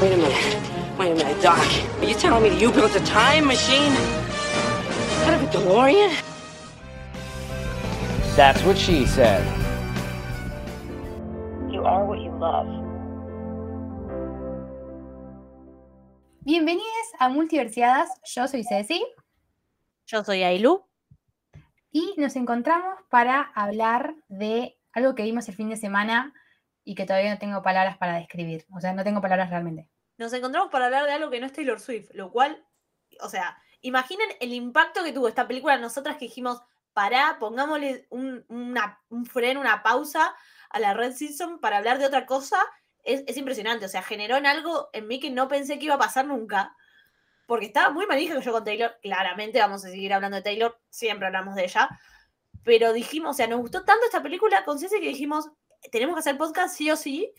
Wait a minute. Wait a minute, Doc. Are you telling me that you built a time machine? Out of a DeLorean? That's what she said. You are what you love. Bienvenidos a Multiversiadas, yo soy Ceci Yo soy Ailu. y nos encontramos para hablar de algo que vimos el fin de semana y que todavía no tengo palabras para describir. O sea, no tengo palabras realmente. Nos encontramos para hablar de algo que no es Taylor Swift, lo cual, o sea, imaginen el impacto que tuvo esta película nosotras que dijimos, pará, pongámosle un, una- un freno, una pausa a la Red Season para hablar de otra cosa. Es, es impresionante, o sea, generó en algo en mí que no pensé que iba a pasar nunca. Porque estaba muy manija yo con Taylor. Claramente vamos a seguir hablando de Taylor, siempre hablamos de ella. Pero dijimos, o sea, nos gustó tanto esta película con Ceci que dijimos, tenemos que hacer podcast sí o sí.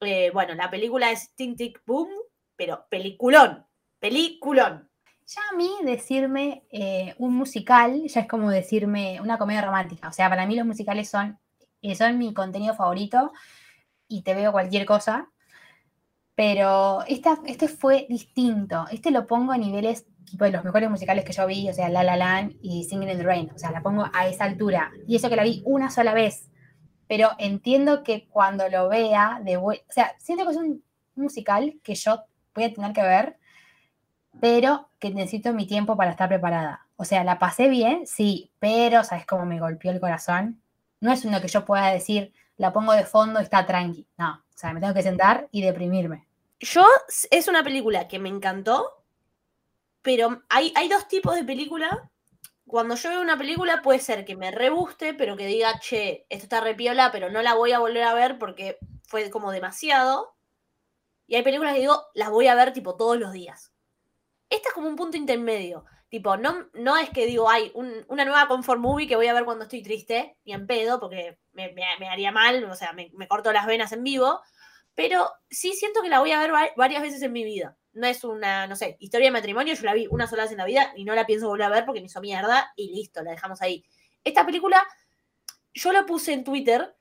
Eh, bueno, la película es Tic Tic Boom, pero peliculón, peliculón. Ya a mí decirme eh, un musical ya es como decirme una comedia romántica. O sea, para mí los musicales son, eh, son mi contenido favorito y te veo cualquier cosa. Pero esta, este fue distinto. Este lo pongo a niveles tipo de los mejores musicales que yo vi, o sea, La La Land y Singing in the Rain. O sea, la pongo a esa altura. Y eso que la vi una sola vez. Pero entiendo que cuando lo vea, de o sea, siento que es un musical que yo voy a tener que ver pero que necesito mi tiempo para estar preparada. O sea, la pasé bien, sí, pero ¿sabes cómo me golpeó el corazón? No es uno que yo pueda decir, la pongo de fondo está tranqui. No, o sea, me tengo que sentar y deprimirme. Yo, es una película que me encantó, pero hay, hay dos tipos de película. Cuando yo veo una película puede ser que me rebuste, pero que diga, che, esto está repiola, pero no la voy a volver a ver porque fue como demasiado. Y hay películas que digo, las voy a ver tipo todos los días. Esta es como un punto intermedio. Tipo, no, no es que digo, hay un- una nueva comfort movie que voy a ver cuando estoy triste, ni en pedo, porque me, haría mal, o sea, me, corto las venas en vivo. Pero sí siento que la voy a ver va- varias veces en mi vida. No es una, no sé, historia de matrimonio, yo la vi una sola vez en la vida y no la pienso volver a ver porque me hizo mierda y listo, la dejamos ahí. Esta película, yo la puse en Twitter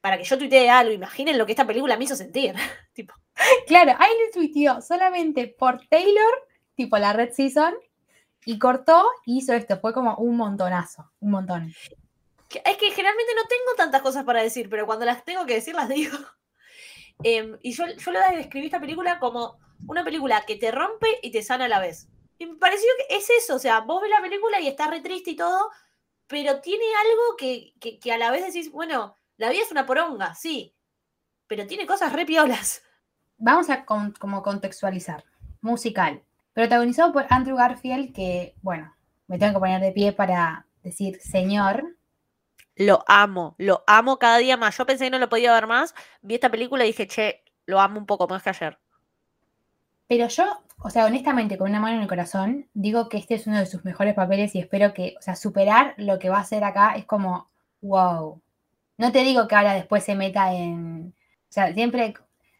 para que yo tuitee algo. Imaginen lo que esta película me hizo sentir. tipo, Claro, ahí le tuiteó solamente por Taylor, tipo la Red Season, y cortó y hizo esto. Fue como un montonazo, un montón. es que generalmente no tengo tantas cosas para decir, pero cuando las tengo que decir, las digo. Em, y yo, yo la describí esta película como una película que te rompe y te sana a la vez. Y me pareció que es eso, o sea, vos ves la película y estás re triste y todo, pero tiene algo que, que- que a la vez decís, bueno, la vida es una poronga, sí, pero tiene cosas re piolas. Vamos a con- como contextualizar. Musical. Protagonizado por Andrew Garfield, que, bueno, me tengo que poner de pie para decir señor. Lo amo, lo amo cada día más. Yo pensé que no lo podía ver más, vi esta película y dije, che, lo amo un poco más que ayer. Pero yo, o sea, honestamente, con una mano en el corazón, digo que este es uno de sus mejores papeles y espero que, o sea, superar lo que va a hacer acá es como, wow. No te digo que ahora después se meta en, o sea, siempre,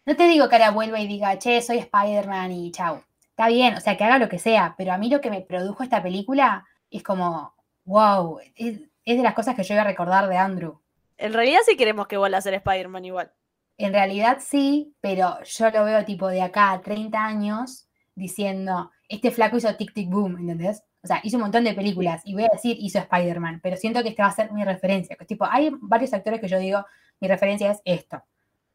no te digo que ahora vuelva y diga, che, soy Spider-Man y chau. Está bien, o sea, que haga lo que sea, pero a mí lo que me produjo esta película es como, wow, es, de las cosas que yo voy a recordar de Andrew. En realidad sí queremos que vuelva a ser Spider-Man igual. En realidad sí, pero yo lo veo tipo de acá a 30 años diciendo, este flaco hizo Tic Tic Boom, ¿entendés? O sea, hizo un montón de películas y voy a decir hizo Spider-Man, pero siento que este va a ser mi referencia. que tipo, hay varios actores que yo digo, mi referencia es esto.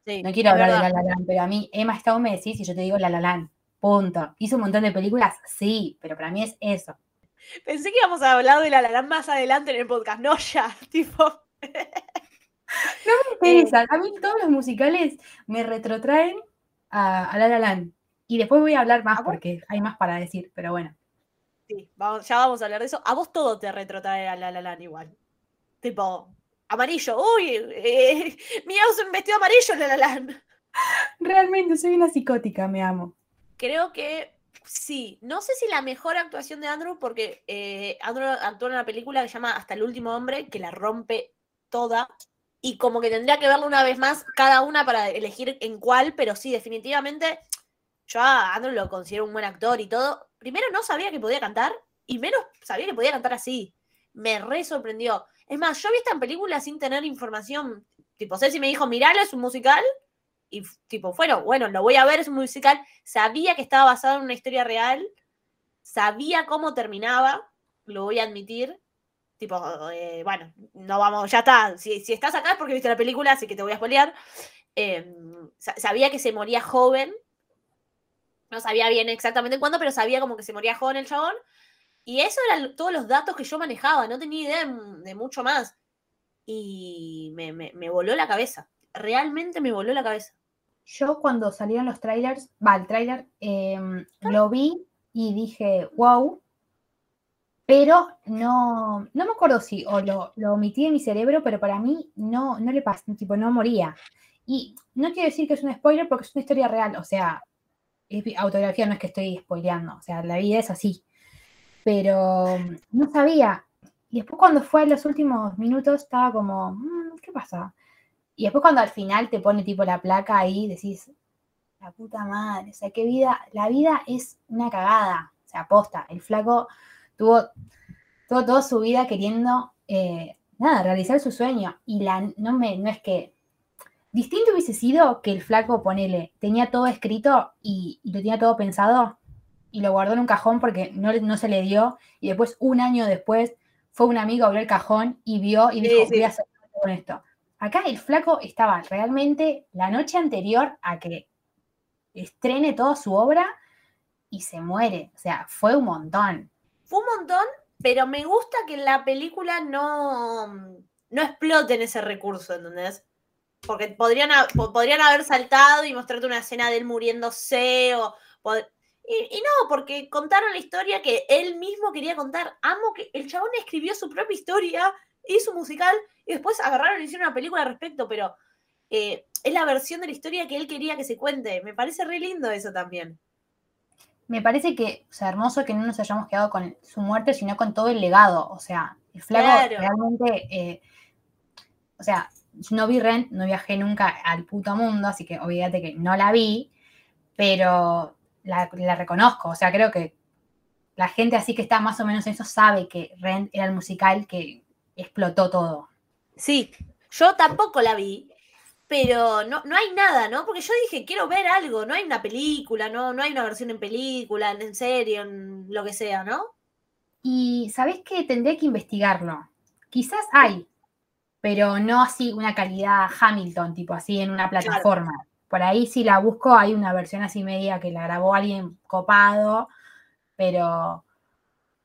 Sí, No quiero hablar de. La La Land, pero a mí Emma Stone me decís y yo te digo La La Land, punto. ¿Hizo un montón de películas? Sí, pero para mí es eso. Pensé que íbamos a hablar de la Lalan más adelante en el podcast, no ya, tipo. No me interesa, a mí todos los musicales me retrotraen a, a La La Land. Y después voy a hablar más porque hay más para decir, pero bueno. Sí, vamos, ya vamos a hablar de eso. A vos todo te retrotrae a la La Land igual. Tipo, amarillo. Uy, eh, mi un vestido amarillo, la La Land. Realmente soy una psicótica, me amo. Creo que sí. No sé si la mejor actuación de Andrew, porque eh, Andrew actuó en una película que se llama Hasta el último hombre, que la rompe toda. Y como que tendría que verla una vez más cada una para elegir en cuál, pero sí, definitivamente yo a Andrew lo considero un buen actor y todo. Primero no sabía que podía cantar y menos sabía que podía cantar así. Me re sorprendió. Es más, yo vi esta película sin tener información. Tipo, Ceci me dijo, miralo, es un musical. Y tipo, bueno, bueno, lo voy a ver, es un musical. Sabía que estaba basado en una historia real. Sabía cómo terminaba, lo voy a admitir. Tipo, eh, bueno, no vamos, ya está. Si, si, estás acá es porque viste la película, así que te voy a spoilear. Eh, sabía que se moría joven no sabía bien exactamente cuándo, pero sabía como que se moría joven el chabón. Y eso eran todos los datos que yo manejaba, no tenía idea de, mucho más. Y me, me, voló la cabeza, realmente me voló la cabeza. Yo cuando salieron los trailers, va, el trailer, em, lo vi y dije, wow, pero no, no me acuerdo si o lo, lo, omití en mi cerebro, pero para mí no, no le pasó, tipo, no moría. Y no quiero decir que es un spoiler porque es una historia real, o sea, es autografía, no es que estoy spoileando, o sea, la vida es así. Pero mm, no sabía. Y después cuando fue en los últimos minutos estaba como, mm, ¿qué pasa? Y después cuando al final te pone tipo la placa ahí, decís, la puta madre, o sea, qué vida, la vida es una cagada, o sea, aposta, el flaco tuvo, tuvo toda su vida queriendo, eh, nada, realizar su sueño. Y la, no, me, no es que Distinto hubiese sido que el flaco, ponele, tenía todo escrito y, lo tenía todo pensado y lo guardó en un cajón porque no, no, se le dio y después, un año después, fue un amigo, abrió el cajón y vio y dijo, voy a hacer con esto. Acá el flaco estaba realmente la noche anterior a que estrene toda su obra y se muere. O sea, fue un montón. Fue un montón, pero me gusta que la película no, no explote en ese recurso, ¿entendés? porque podrían, podrían haber saltado y mostrarte una escena de él muriéndose o... Y, no, porque contaron la historia que él mismo quería contar. Amo que el chabón escribió su propia historia, hizo musical y después agarraron y hicieron una película al respecto, pero eh, es la versión de la historia que él quería que se cuente. Me parece re lindo eso también. Me parece que, o sea, hermoso que no nos hayamos quedado con su muerte, sino con todo el legado. O sea, el flaco realmente, eh, o sea, no vi Rent, no viajé nunca al puto mundo, así que olvídate que no la vi, pero la, reconozco. O sea, creo que la gente así que está más o menos en eso sabe que Rent era el musical que explotó todo. Sí, yo tampoco la vi, pero no, no hay nada, ¿no? Porque yo dije, quiero ver algo, no hay una película, no, no hay una versión en película, en serie, en lo que sea, ¿no? Y sabes que tendré que investigarlo. Quizás hay, pero no así una calidad Hamilton, tipo así en una plataforma. Por ahí si la busco hay una versión así media que la grabó alguien copado, pero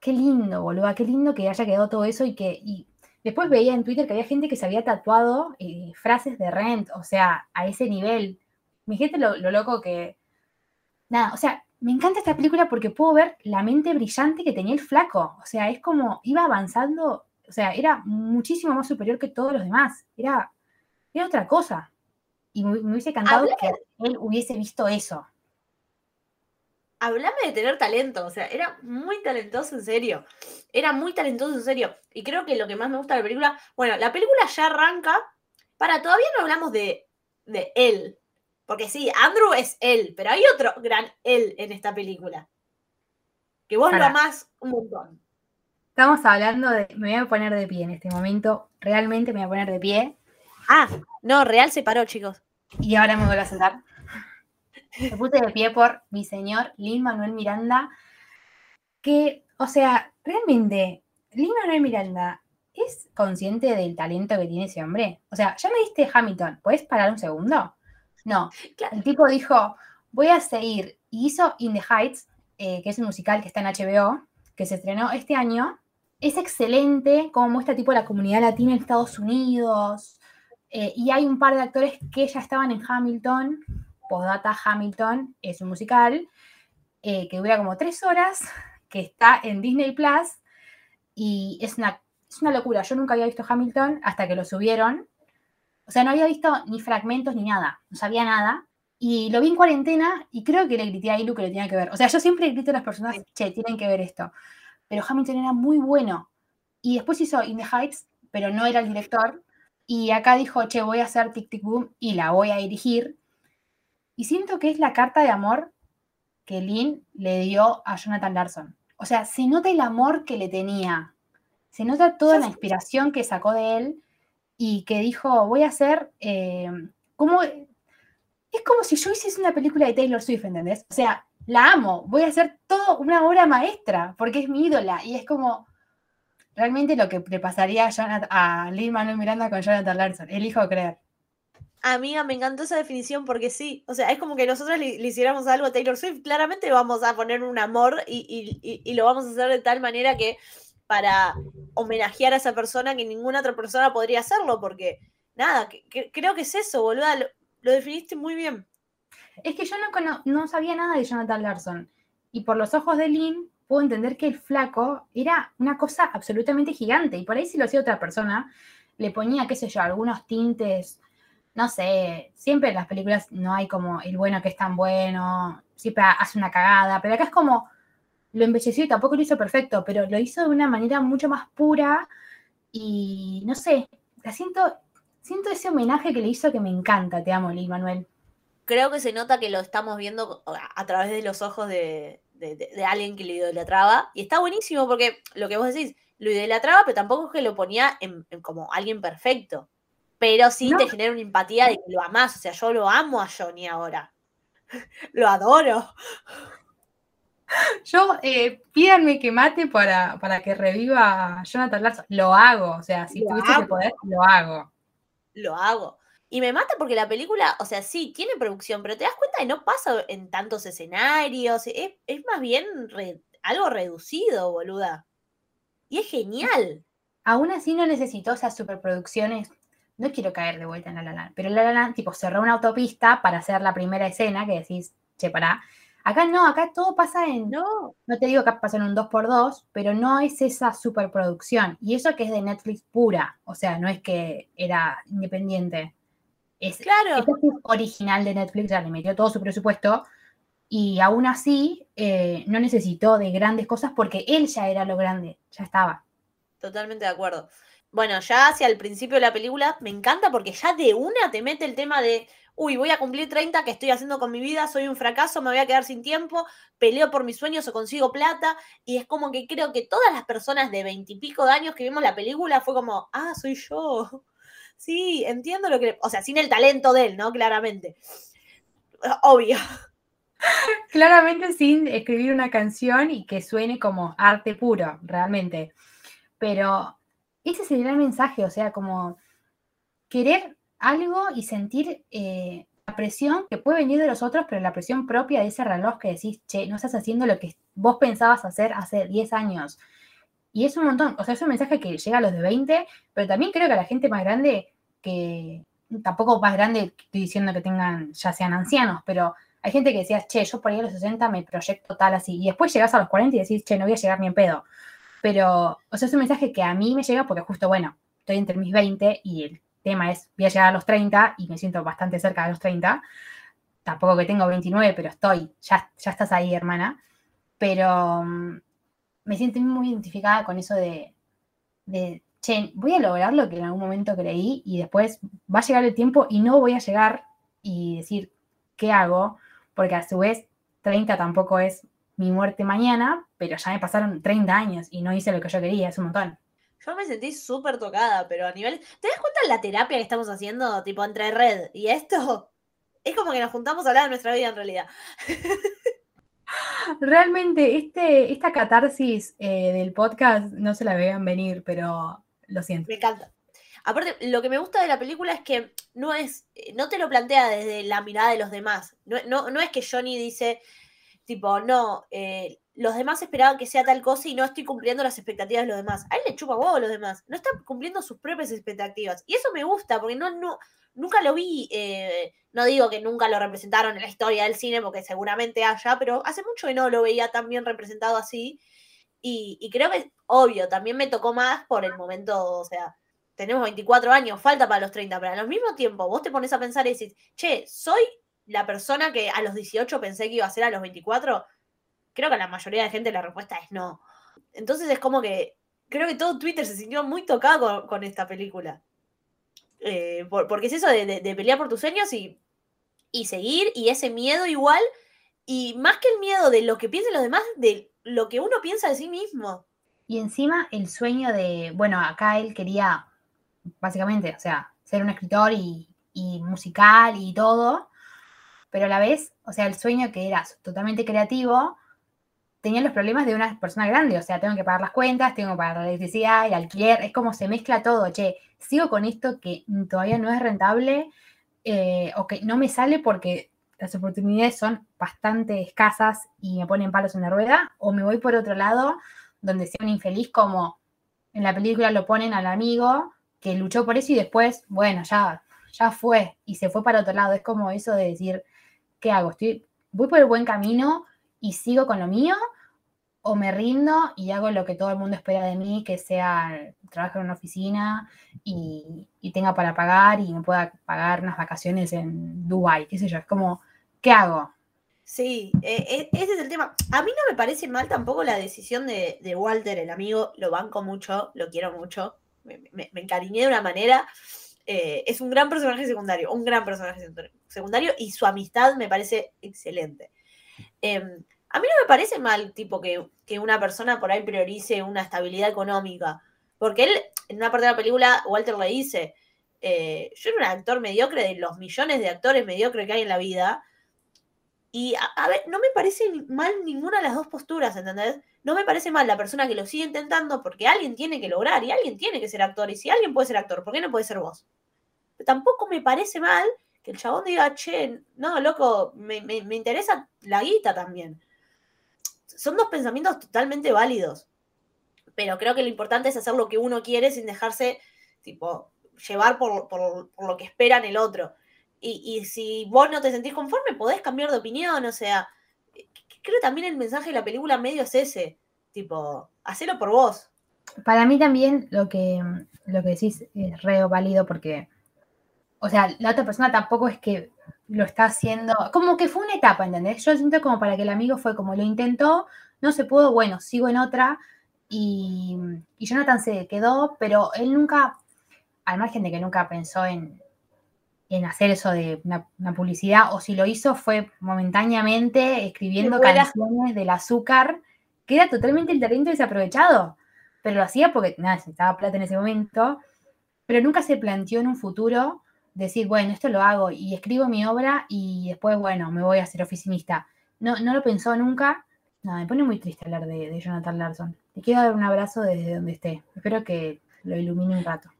qué lindo, boludo, qué lindo que haya quedado todo eso y que y después veía en Twitter que había gente que se había tatuado eh, frases de Rent, o sea, a ese nivel. Mi gente lo, lo loco que... Nada, o sea, me encanta esta película porque puedo ver la mente brillante que tenía el flaco. O sea, es como iba avanzando o sea, era muchísimo más superior que todos los demás. Era, era otra cosa. Y me, hubiese encantado que él hubiese visto eso. Hablame de tener talento, o sea, era muy talentoso en serio. Era muy talentoso en serio. Y creo que lo que más me gusta de la película, bueno, la película ya arranca. Para, todavía no hablamos de, de él. Porque sí, Andrew es él, pero hay otro gran él en esta película. Que vos lo amás un montón. Estamos hablando de. Me voy a poner de pie en este momento. Realmente me voy a poner de pie. Ah, no, real se paró, chicos. Y ahora me voy a sentar. Me puse de pie por mi señor Lin Manuel Miranda. Que, o sea, realmente, Lin Manuel Miranda es consciente del talento que tiene ese hombre. O sea, ya me diste Hamilton, ¿puedes parar un segundo? No. El tipo dijo, voy a seguir. Y hizo In the Heights, eh, que es un musical que está en HBO, que se estrenó este año, es excelente como muestra tipo la comunidad latina en Estados Unidos. Eh, y hay un par de actores que ya estaban en Hamilton. Postdata Hamilton es un musical eh, que dura como tres horas, que está en Disney Plus. Y es una, es una locura. Yo nunca había visto Hamilton hasta que lo subieron. O sea, no había visto ni fragmentos ni nada. No sabía nada. Y lo vi en cuarentena y creo que le grité a Ilu que lo tenía que ver. O sea, yo siempre grito a las personas, che, tienen que ver esto. Pero Hamilton era muy bueno. Y después hizo In the Heights, pero no era el director. Y acá dijo, che, voy a hacer Tic Tic Boom y la voy a dirigir. Y siento que es la carta de amor que Lynn le dio a Jonathan Larson. O sea, se nota el amor que le tenía. Se nota toda la inspiración que sacó de él y que dijo, voy a hacer eh, como... Es como si yo hiciese una película de Taylor Swift, ¿entendés? O sea, la amo, voy a hacer todo una obra maestra, porque es mi ídola. Y es como realmente lo que le pasaría a, Jonathan, a Lin Manuel Miranda con Jonathan Larson. Elijo creer. Amiga, me encantó esa definición porque sí. O sea, es como que nosotros le, hiciéramos algo a Taylor Swift. Claramente vamos a poner un amor y, y- y- lo vamos a hacer de tal manera que para homenajear a esa persona que ninguna otra persona podría hacerlo. Porque, nada, creo que es eso, boluda. Lo, definiste muy bien. Es que yo no, no sabía nada de Jonathan Larson. Y por los ojos de Lynn, puedo entender que el flaco era una cosa absolutamente gigante. Y por ahí si lo hacía otra persona, le ponía, qué sé yo, algunos tintes, no sé, siempre en las películas no hay como el bueno que es tan bueno, siempre hace una cagada, pero acá es como, lo embelleció y tampoco lo hizo perfecto, pero lo hizo de una manera mucho más pura y no sé, la siento, siento ese homenaje que le hizo que me encanta, te amo, Lin Manuel. Creo que se nota que lo estamos viendo a través de los ojos de, de- de- de alguien que lo idolatraba. Y está buenísimo porque lo que vos decís, lo idolatraba, pero tampoco es que lo ponía en como alguien perfecto. Pero sí No. te genera una empatía de que lo amás. O sea, yo lo amo a Johnny ahora. lo adoro. Yo, eh, pídanme que mate para, para que reviva a Jonathan Larson. Lo hago, o sea, si Lo tuviese ese amo. poder, lo hago. Lo hago. Y me mata porque la película, o sea, sí, tiene producción, pero te das cuenta que no pasa en tantos escenarios. Es, es más bien re- algo reducido, boluda. Y es genial. Aún así no necesitó esas superproducciones. No quiero caer de vuelta en La La Land, pero La La Land, tipo, cerró una autopista para hacer la primera escena que decís, che, pará. Acá no, acá todo pasa en, No. no te digo que pasa en un 2x2, pero no es esa superproducción. Y eso que es de Netflix pura, o sea, no es que era independiente. Es, Claro. Esto es original de Netflix, ya le metió todo su presupuesto y aún así eh, no necesitó de grandes cosas porque él ya era lo grande, ya estaba. Totalmente de acuerdo. Bueno, ya hacia el principio de la película me encanta porque ya de una te mete el tema de, uy, voy a cumplir 30, ¿qué estoy haciendo con mi vida? Soy un fracaso, me voy a quedar sin tiempo, peleo por mis sueños o consigo plata. Y es como que creo que todas las personas de veintipico de años que vimos la película fue como, ah, soy yo. Sí, entiendo lo que... O sea, sin el talento de él, ¿no? Claramente. Obvio. Claramente sin escribir una canción y que suene como arte puro, realmente. Pero ese sería el mensaje, o sea, como querer algo y sentir eh, la presión que puede venir de los otros, pero la presión propia de ese reloj que decís, che, no estás haciendo lo que vos pensabas hacer hace 10 años. Y es un montón, o sea, es un mensaje que llega a los de 20, pero también creo que a la gente más grande, que tampoco más grande, estoy diciendo que tengan, ya sean ancianos, pero hay gente que decía, che, yo por ahí a los 60 me proyecto tal así, y después llegás a los 40 y decís, che, no voy a llegar ni en pedo. Pero, o sea, es un mensaje que a mí me llega porque justo, bueno, estoy entre mis 20 y el tema es, voy a llegar a los 30 y me siento bastante cerca de los 30. Tampoco que tengo 29, pero estoy, ya, ya estás ahí, hermana. Pero mm, me siento muy identificada con eso de, de, voy a lograr lo que en algún momento creí y después va a llegar el tiempo y no voy a llegar y decir, ¿qué hago? Porque a su vez, 30 tampoco es mi muerte mañana, pero ya me pasaron 30 años y no hice lo que yo quería, es un montón. Yo me sentí súper tocada, pero a nivel... ¿Te das cuenta de la terapia que estamos haciendo, tipo, entre red y esto? Es como que nos juntamos a hablar de nuestra vida en realidad. Realmente, este, esta catarsis eh, del podcast no se la vean venir, pero lo siento. Me encanta. Aparte, lo que me gusta de la película es que no es, eh, no te lo plantea desde la mirada de los demás. No, no, no es que Johnny dice, tipo, no, eh, los demás esperaban que sea tal cosa y no estoy cumpliendo las expectativas de los demás. A él le chupa huevo a los demás. No está cumpliendo sus propias expectativas. Y eso me gusta, porque no, no, nunca lo vi. eh, no digo que nunca lo representaron en la historia del cine, porque seguramente haya, pero hace mucho que no lo veía tan bien representado así. Y, y creo que obvio, también me tocó más por el momento, o sea, tenemos 24 años, falta para los 30, pero al mismo tiempo vos te pones a pensar y decís, che, soy la persona que a los 18 pensé que iba a ser a los 24, creo que a la mayoría de gente la respuesta es no. Entonces es como que creo que todo Twitter se sintió muy tocado con, esta película. Eh, por- porque es eso de, pelear por tus sueños y, seguir, y ese miedo igual, y más que el miedo de lo que piensen los demás, de lo que uno piensa de sí mismo. Y encima el sueño de, bueno, acá él quería, básicamente, o sea, ser un escritor y musical y todo, pero a la vez, o sea, el sueño que era totalmente creativo, tenía los problemas de una persona grande, o sea, tengo que pagar las cuentas, tengo que pagar la electricidad, el alquiler, es como se mezcla todo, che, sigo con esto que todavía no es rentable eh, o que no me sale porque las oportunidades son bastante escasas y me ponen palos en la rueda, o me voy por otro lado donde sea un infeliz como en la película lo ponen al amigo que luchó por eso y después, bueno, ya, ya fue y se fue para otro lado. Es como eso de decir, ¿qué hago? Estoy, ¿Voy por el buen camino y sigo con lo mío? ¿O me rindo y hago lo que todo el mundo espera de mí, que sea trabajar en una oficina y, tenga para pagar y me pueda pagar unas vacaciones en Dubai, qué sé yo? Es como, ¿qué hago? Sí, eh, eh, ese es el tema. A mí no me parece mal tampoco la decisión de, Walter, el amigo. Lo banco mucho, lo quiero mucho. Me, me- me encariñé de una manera. Eh, es un gran personaje secundario, un gran personaje secundario- y su amistad me parece excelente. Eh, a mí no me parece mal, tipo, que, una persona por ahí priorice una estabilidad económica. Porque él, en una parte de la película, Walter le dice, eh, yo era un actor mediocre de los millones de actores mediocres que hay en la vida. Y a, ver, no me parece mal ninguna de las dos posturas, ¿entendés? No me parece mal la persona que lo sigue intentando porque alguien tiene que lograr y alguien tiene que ser actor. Y si alguien puede ser actor, ¿por qué no puede ser vos? Tampoco me parece mal que el chabón diga, che, no, loco, me, me- me interesa la guita también. Son dos pensamientos totalmente válidos. Pero creo que lo importante es hacer lo que uno quiere sin dejarse, tipo, llevar por, por- por lo que esperan el otro. Y, y si vos no te sentís conforme, podés cambiar de opinión, o sea, creo también el mensaje de la película medio es ese, tipo, hacelo por vos. Para mí también lo que, lo que decís es re válido porque, o sea, la otra persona tampoco es que lo está haciendo, como que fue una etapa, ¿entendés? Yo siento como para que el amigo fue como lo intentó, no se pudo, bueno, sigo en otra y, y Jonathan se quedó, pero él nunca, al margen de que nunca pensó en, en hacer eso de una, una publicidad, o si lo hizo fue momentáneamente escribiendo canciones del azúcar, que era totalmente el talento desaprovechado pero lo hacía porque nada, necesitaba plata en ese momento, pero nunca se planteó en un futuro decir, bueno, esto lo hago y escribo mi obra y después, bueno, me voy a ser oficinista. No, no lo pensó nunca. Nada, me pone muy triste hablar de, Jonathan Larson. Le quiero dar un abrazo desde donde esté. Espero que lo ilumine un rato.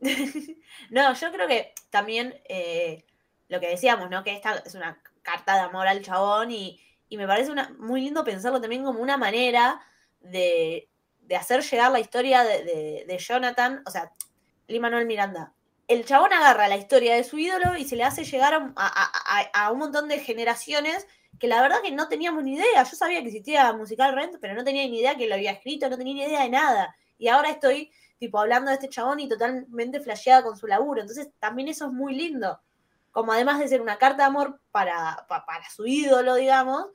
no, yo creo que también eh, lo que decíamos, ¿no? Que esta es una carta de amor al chabón y, y me parece una, muy lindo pensarlo también como una manera de, de hacer llegar la historia de, de- Jonathan, o sea, Lee Manuel Miranda. El chabón agarra la historia de su ídolo y se le hace llegar a, un- montón de generaciones que la verdad que no teníamos ni idea. Yo sabía que existía Musical Rent, pero no tenía ni idea que lo había escrito, no tenía ni idea de nada. Y ahora estoy tipo hablando de este chabón y totalmente flasheada con su laburo. Entonces también eso es muy lindo. Como además de ser una carta de amor para, pa- para su ídolo, digamos,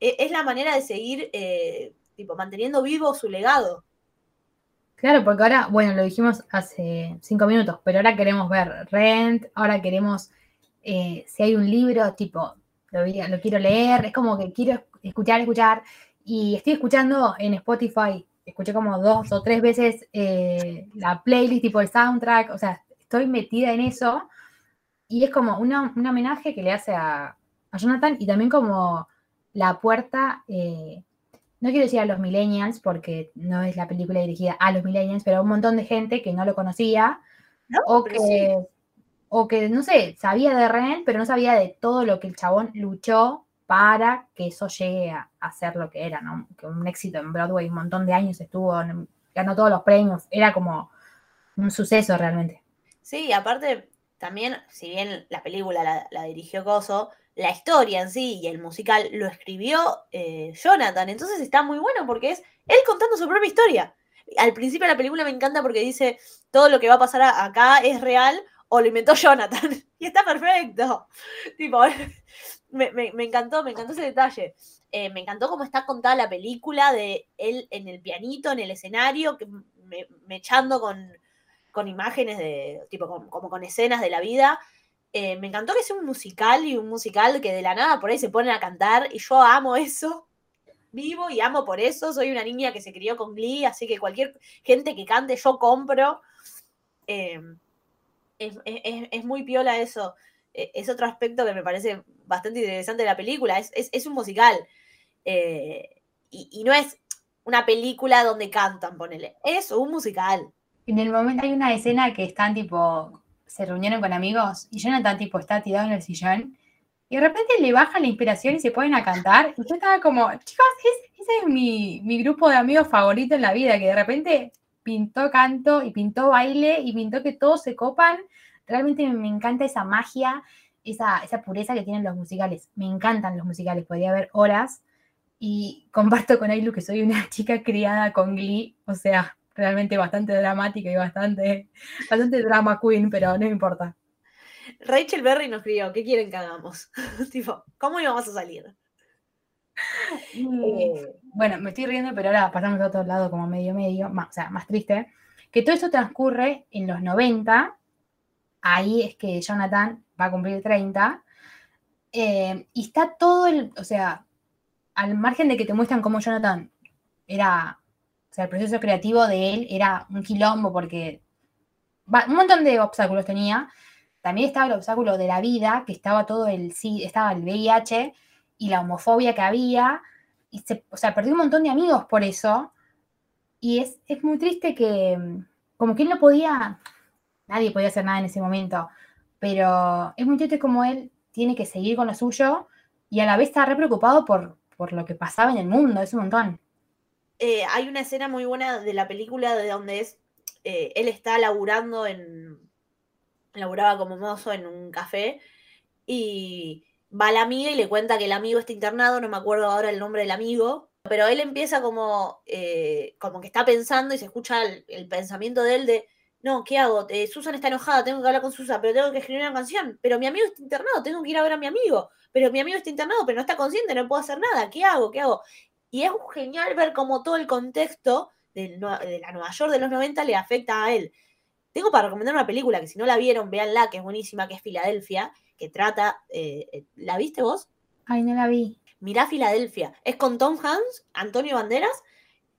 e- es la manera de seguir eh, tipo manteniendo vivo su legado. Claro, porque ahora, bueno, lo dijimos hace cinco minutos, pero ahora queremos ver Rent, ahora queremos, eh, si hay un libro, tipo, lo, lo quiero leer, es como que quiero escuchar, escuchar, y estoy escuchando en Spotify, escuché como dos o tres veces eh, la playlist, tipo el soundtrack, o sea, estoy metida en eso, y es como una- un homenaje que le hace a, a Jonathan y también como la puerta... eh, no quiero decir a los millennials porque no es la película dirigida a los millennials, pero a un montón de gente que no lo conocía ¿no? o que, sí. o que, no sé, sabía de Ren, pero no sabía de todo lo que el chabón luchó para que eso llegue a, a ser lo que era, ¿no? Que un éxito en Broadway, un montón de años estuvo, ganó todos los premios, era como un suceso realmente. Sí, aparte, también, si bien la película la, la dirigió Coso, la historia en sí y el musical lo escribió eh, Jonathan. Entonces está muy bueno porque es él contando su propia historia. Al principio de la película me encanta porque dice todo lo que va a pasar acá es real o lo inventó Jonathan. y está perfecto. Tipo, me, me- encantó, me encantó ese detalle. Eh, me encantó cómo está contada la película de él en el pianito, en el escenario, que me, me echando con, con imágenes de, tipo, como con escenas de la vida. Eh, me encantó que sea un musical y un musical que de la nada por ahí se ponen a cantar y yo amo eso. Vivo y amo por eso. Soy una niña que se crió con Glee, así que cualquier gente que cante yo compro. Eh, es, es- muy piola eso. Eh, Es otro aspecto que me parece bastante interesante de la película. Es, es- un musical. Y, y no es una película donde cantan, ponele. Es un musical. En el momento hay una escena que están tipo, se reunieron con amigos y Jonathan tipo está tirado en el sillón y de repente le baja la inspiración y se ponen a cantar y yo estaba como, chicos, es- ese es mi, mi grupo de amigos favorito en la vida, que de repente pintó canto y pintó baile y pintó que todos se copan. Realmente me encanta esa magia, esa, esa pureza que tienen los musicales. Me encantan los musicales, podría haber horas. Y comparto con Ailu que soy una chica criada con Glee, o sea, realmente bastante dramática y bastante, bastante drama queen, pero no importa. Rachel Berry nos escribió, ¿qué quieren que hagamos? tipo, ¿cómo íbamos a salir? Eh, Bueno, me estoy riendo, pero ahora pasamos a otro lado como medio medio, más, o sea, más triste, que todo eso transcurre en los 90, ahí es que Jonathan va a cumplir 30, eh, y está todo el, o sea, al margen de que te muestran cómo Jonathan era, o sea, el proceso creativo de él era un quilombo porque un montón de obstáculos tenía, también estaba el obstáculo de la vida, que estaba todo el, sí, estaba el VIH y la homofobia que había, y se, o sea, perdió un montón de amigos por eso. Y es, es muy triste que, mm, como que él no podía, nadie podía hacer nada en ese momento, pero es muy triste como él tiene que seguir con lo suyo y a la vez está re preocupado por, por lo que pasaba en el mundo, es un montón. Eh, hay una escena muy buena de la película de donde es eh, él está laburando en laburaba como mozo en un café y va la amiga y le cuenta que el amigo está internado, no me acuerdo ahora el nombre del amigo, pero él empieza como eh, como que está pensando y se escucha el, pensamiento de él de no, ¿qué hago? Susan está enojada, tengo que hablar con Susan, pero tengo que escribir una canción. Pero mi amigo está internado, tengo que ir a ver a mi amigo. Pero mi amigo está internado, pero no está consciente, no puedo hacer nada. ¿Qué hago? ¿Qué hago? Y es genial ver cómo todo el contexto de la Nueva York de los 90 le afecta a él. Tengo para recomendar una película que si no la vieron, véanla, que es buenísima, que es Filadelfia, que trata... eh, eh, ¿La viste vos? Ay, no la vi. Mirá Filadelfia. Es con Tom Hanks, Antonio Banderas,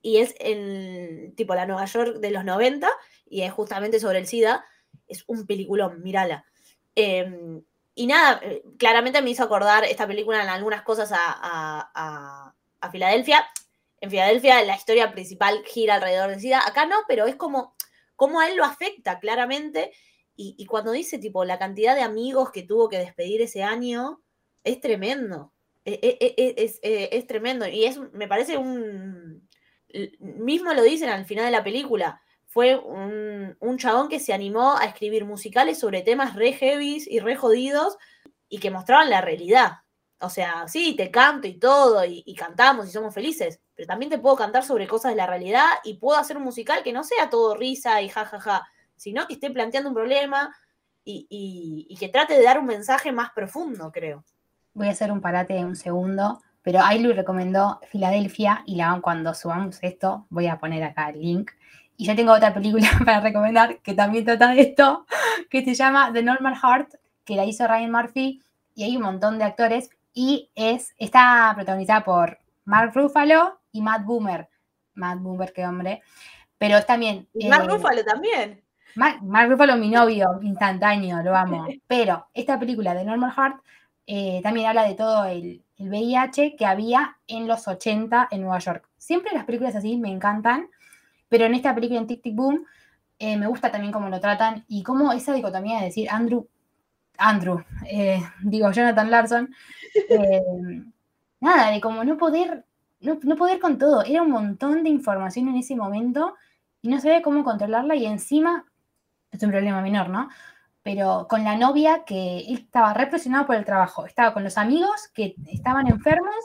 y es en tipo la Nueva York de los 90, y es justamente sobre el SIDA. Es un peliculón, mírala. Eh, y nada, eh, claramente me hizo acordar esta película en algunas cosas a, a- a- a Filadelfia. En Filadelfia la historia principal gira alrededor del SIDA. Acá no, pero es como, como a él lo afecta claramente. Y, cuando dice, tipo, la cantidad de amigos que tuvo que despedir ese año, es tremendo. E- e- e- Es, es tremendo. Y es, me parece un. Mismo lo dicen al final de la película. Fue un, un chabón que se animó a escribir musicales sobre temas re heavies y re jodidos y que mostraban la realidad. O sea, sí, te canto y todo, y, cantamos y somos felices, pero también te puedo cantar sobre cosas de la realidad y puedo hacer un musical que no sea todo risa y jajaja, sino que esté planteando un problema y que trate de dar un mensaje más profundo, creo. Voy a hacer un parate de un segundo, pero Ailu recomendó Filadelfia y la cuando subamos esto voy a poner acá el link. Y yo tengo otra película para recomendar que también trata de esto, que se llama The Normal Heart, que la hizo Ryan Murphy y hay un montón de actores y es, está protagonizada por Mark Ruffalo y Matt Boomer. Matt Boomer, qué hombre. Pero es también... Y Mark eh, Ruffalo también. Mark, Mark Ruffalo, mi novio, instantáneo, lo amo. Pero esta película de Normal Heart eh, también habla de todo el, el VIH que había en los 80 en Nueva York. Siempre las películas así me encantan, pero en esta película en Tic Tic Boom eh, me gusta también cómo lo tratan y cómo esa dicotomía de decir Andrew, Andrew, eh, digo Jonathan Larson, eh, nada, de como no poder, no, no poder con todo. Era un montón de información en ese momento y no sabía cómo controlarla y encima, es un problema menor, ¿no? Pero con la novia que estaba represionado por el trabajo, estaba con los amigos que estaban enfermos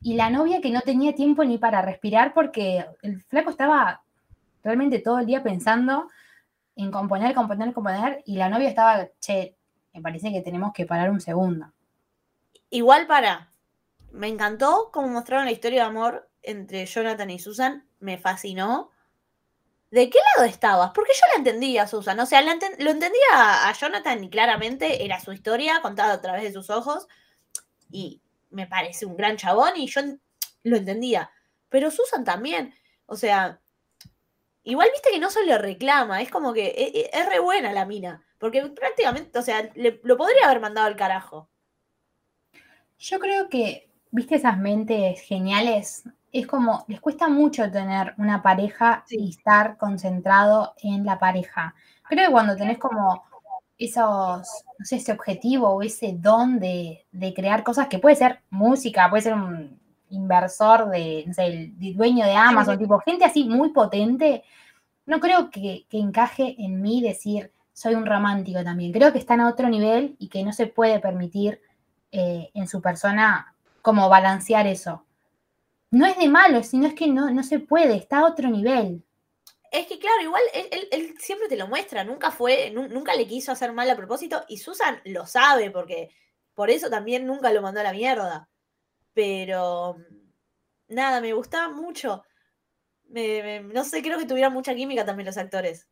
y la novia que no tenía tiempo ni para respirar porque el flaco estaba realmente todo el día pensando en componer, componer, componer y la novia estaba, che, me parece que tenemos que parar un segundo. Igual para. Me encantó cómo mostraron la historia de amor entre Jonathan y Susan. Me fascinó. ¿De qué lado estabas? Porque yo la entendía, Susan. O sea, lo entendía a Jonathan y claramente era su historia contada a través de sus ojos. Y me parece un gran chabón y yo lo entendía. Pero Susan también. O sea, igual viste que no se le reclama. Es como que e- e- es, re buena la mina. Porque prácticamente, o sea, le- lo podría haber mandado al carajo. Yo creo que, viste, esas mentes geniales, es como, les cuesta mucho tener una pareja Sí. y estar concentrado en la pareja. Creo que cuando tenés como esos, no sé, ese objetivo o ese don de, de crear cosas que puede ser música, puede ser un inversor de, no sé, el dueño de Amazon, tipo, gente así muy potente, no creo que, que encaje en mí decir, soy un romántico también. Creo que están a otro nivel y que no se puede permitir eh, en su persona como balancear eso. No es de malo, sino es que no, no se puede, está a otro nivel. Es que claro, igual él, él- él siempre te lo muestra, nunca fue, nu- nunca le quiso hacer mal a propósito y Susan lo sabe porque por eso también nunca lo mandó a la mierda. Pero nada, me gustaba mucho. Me- me- no sé, creo que tuvieron mucha química también los actores.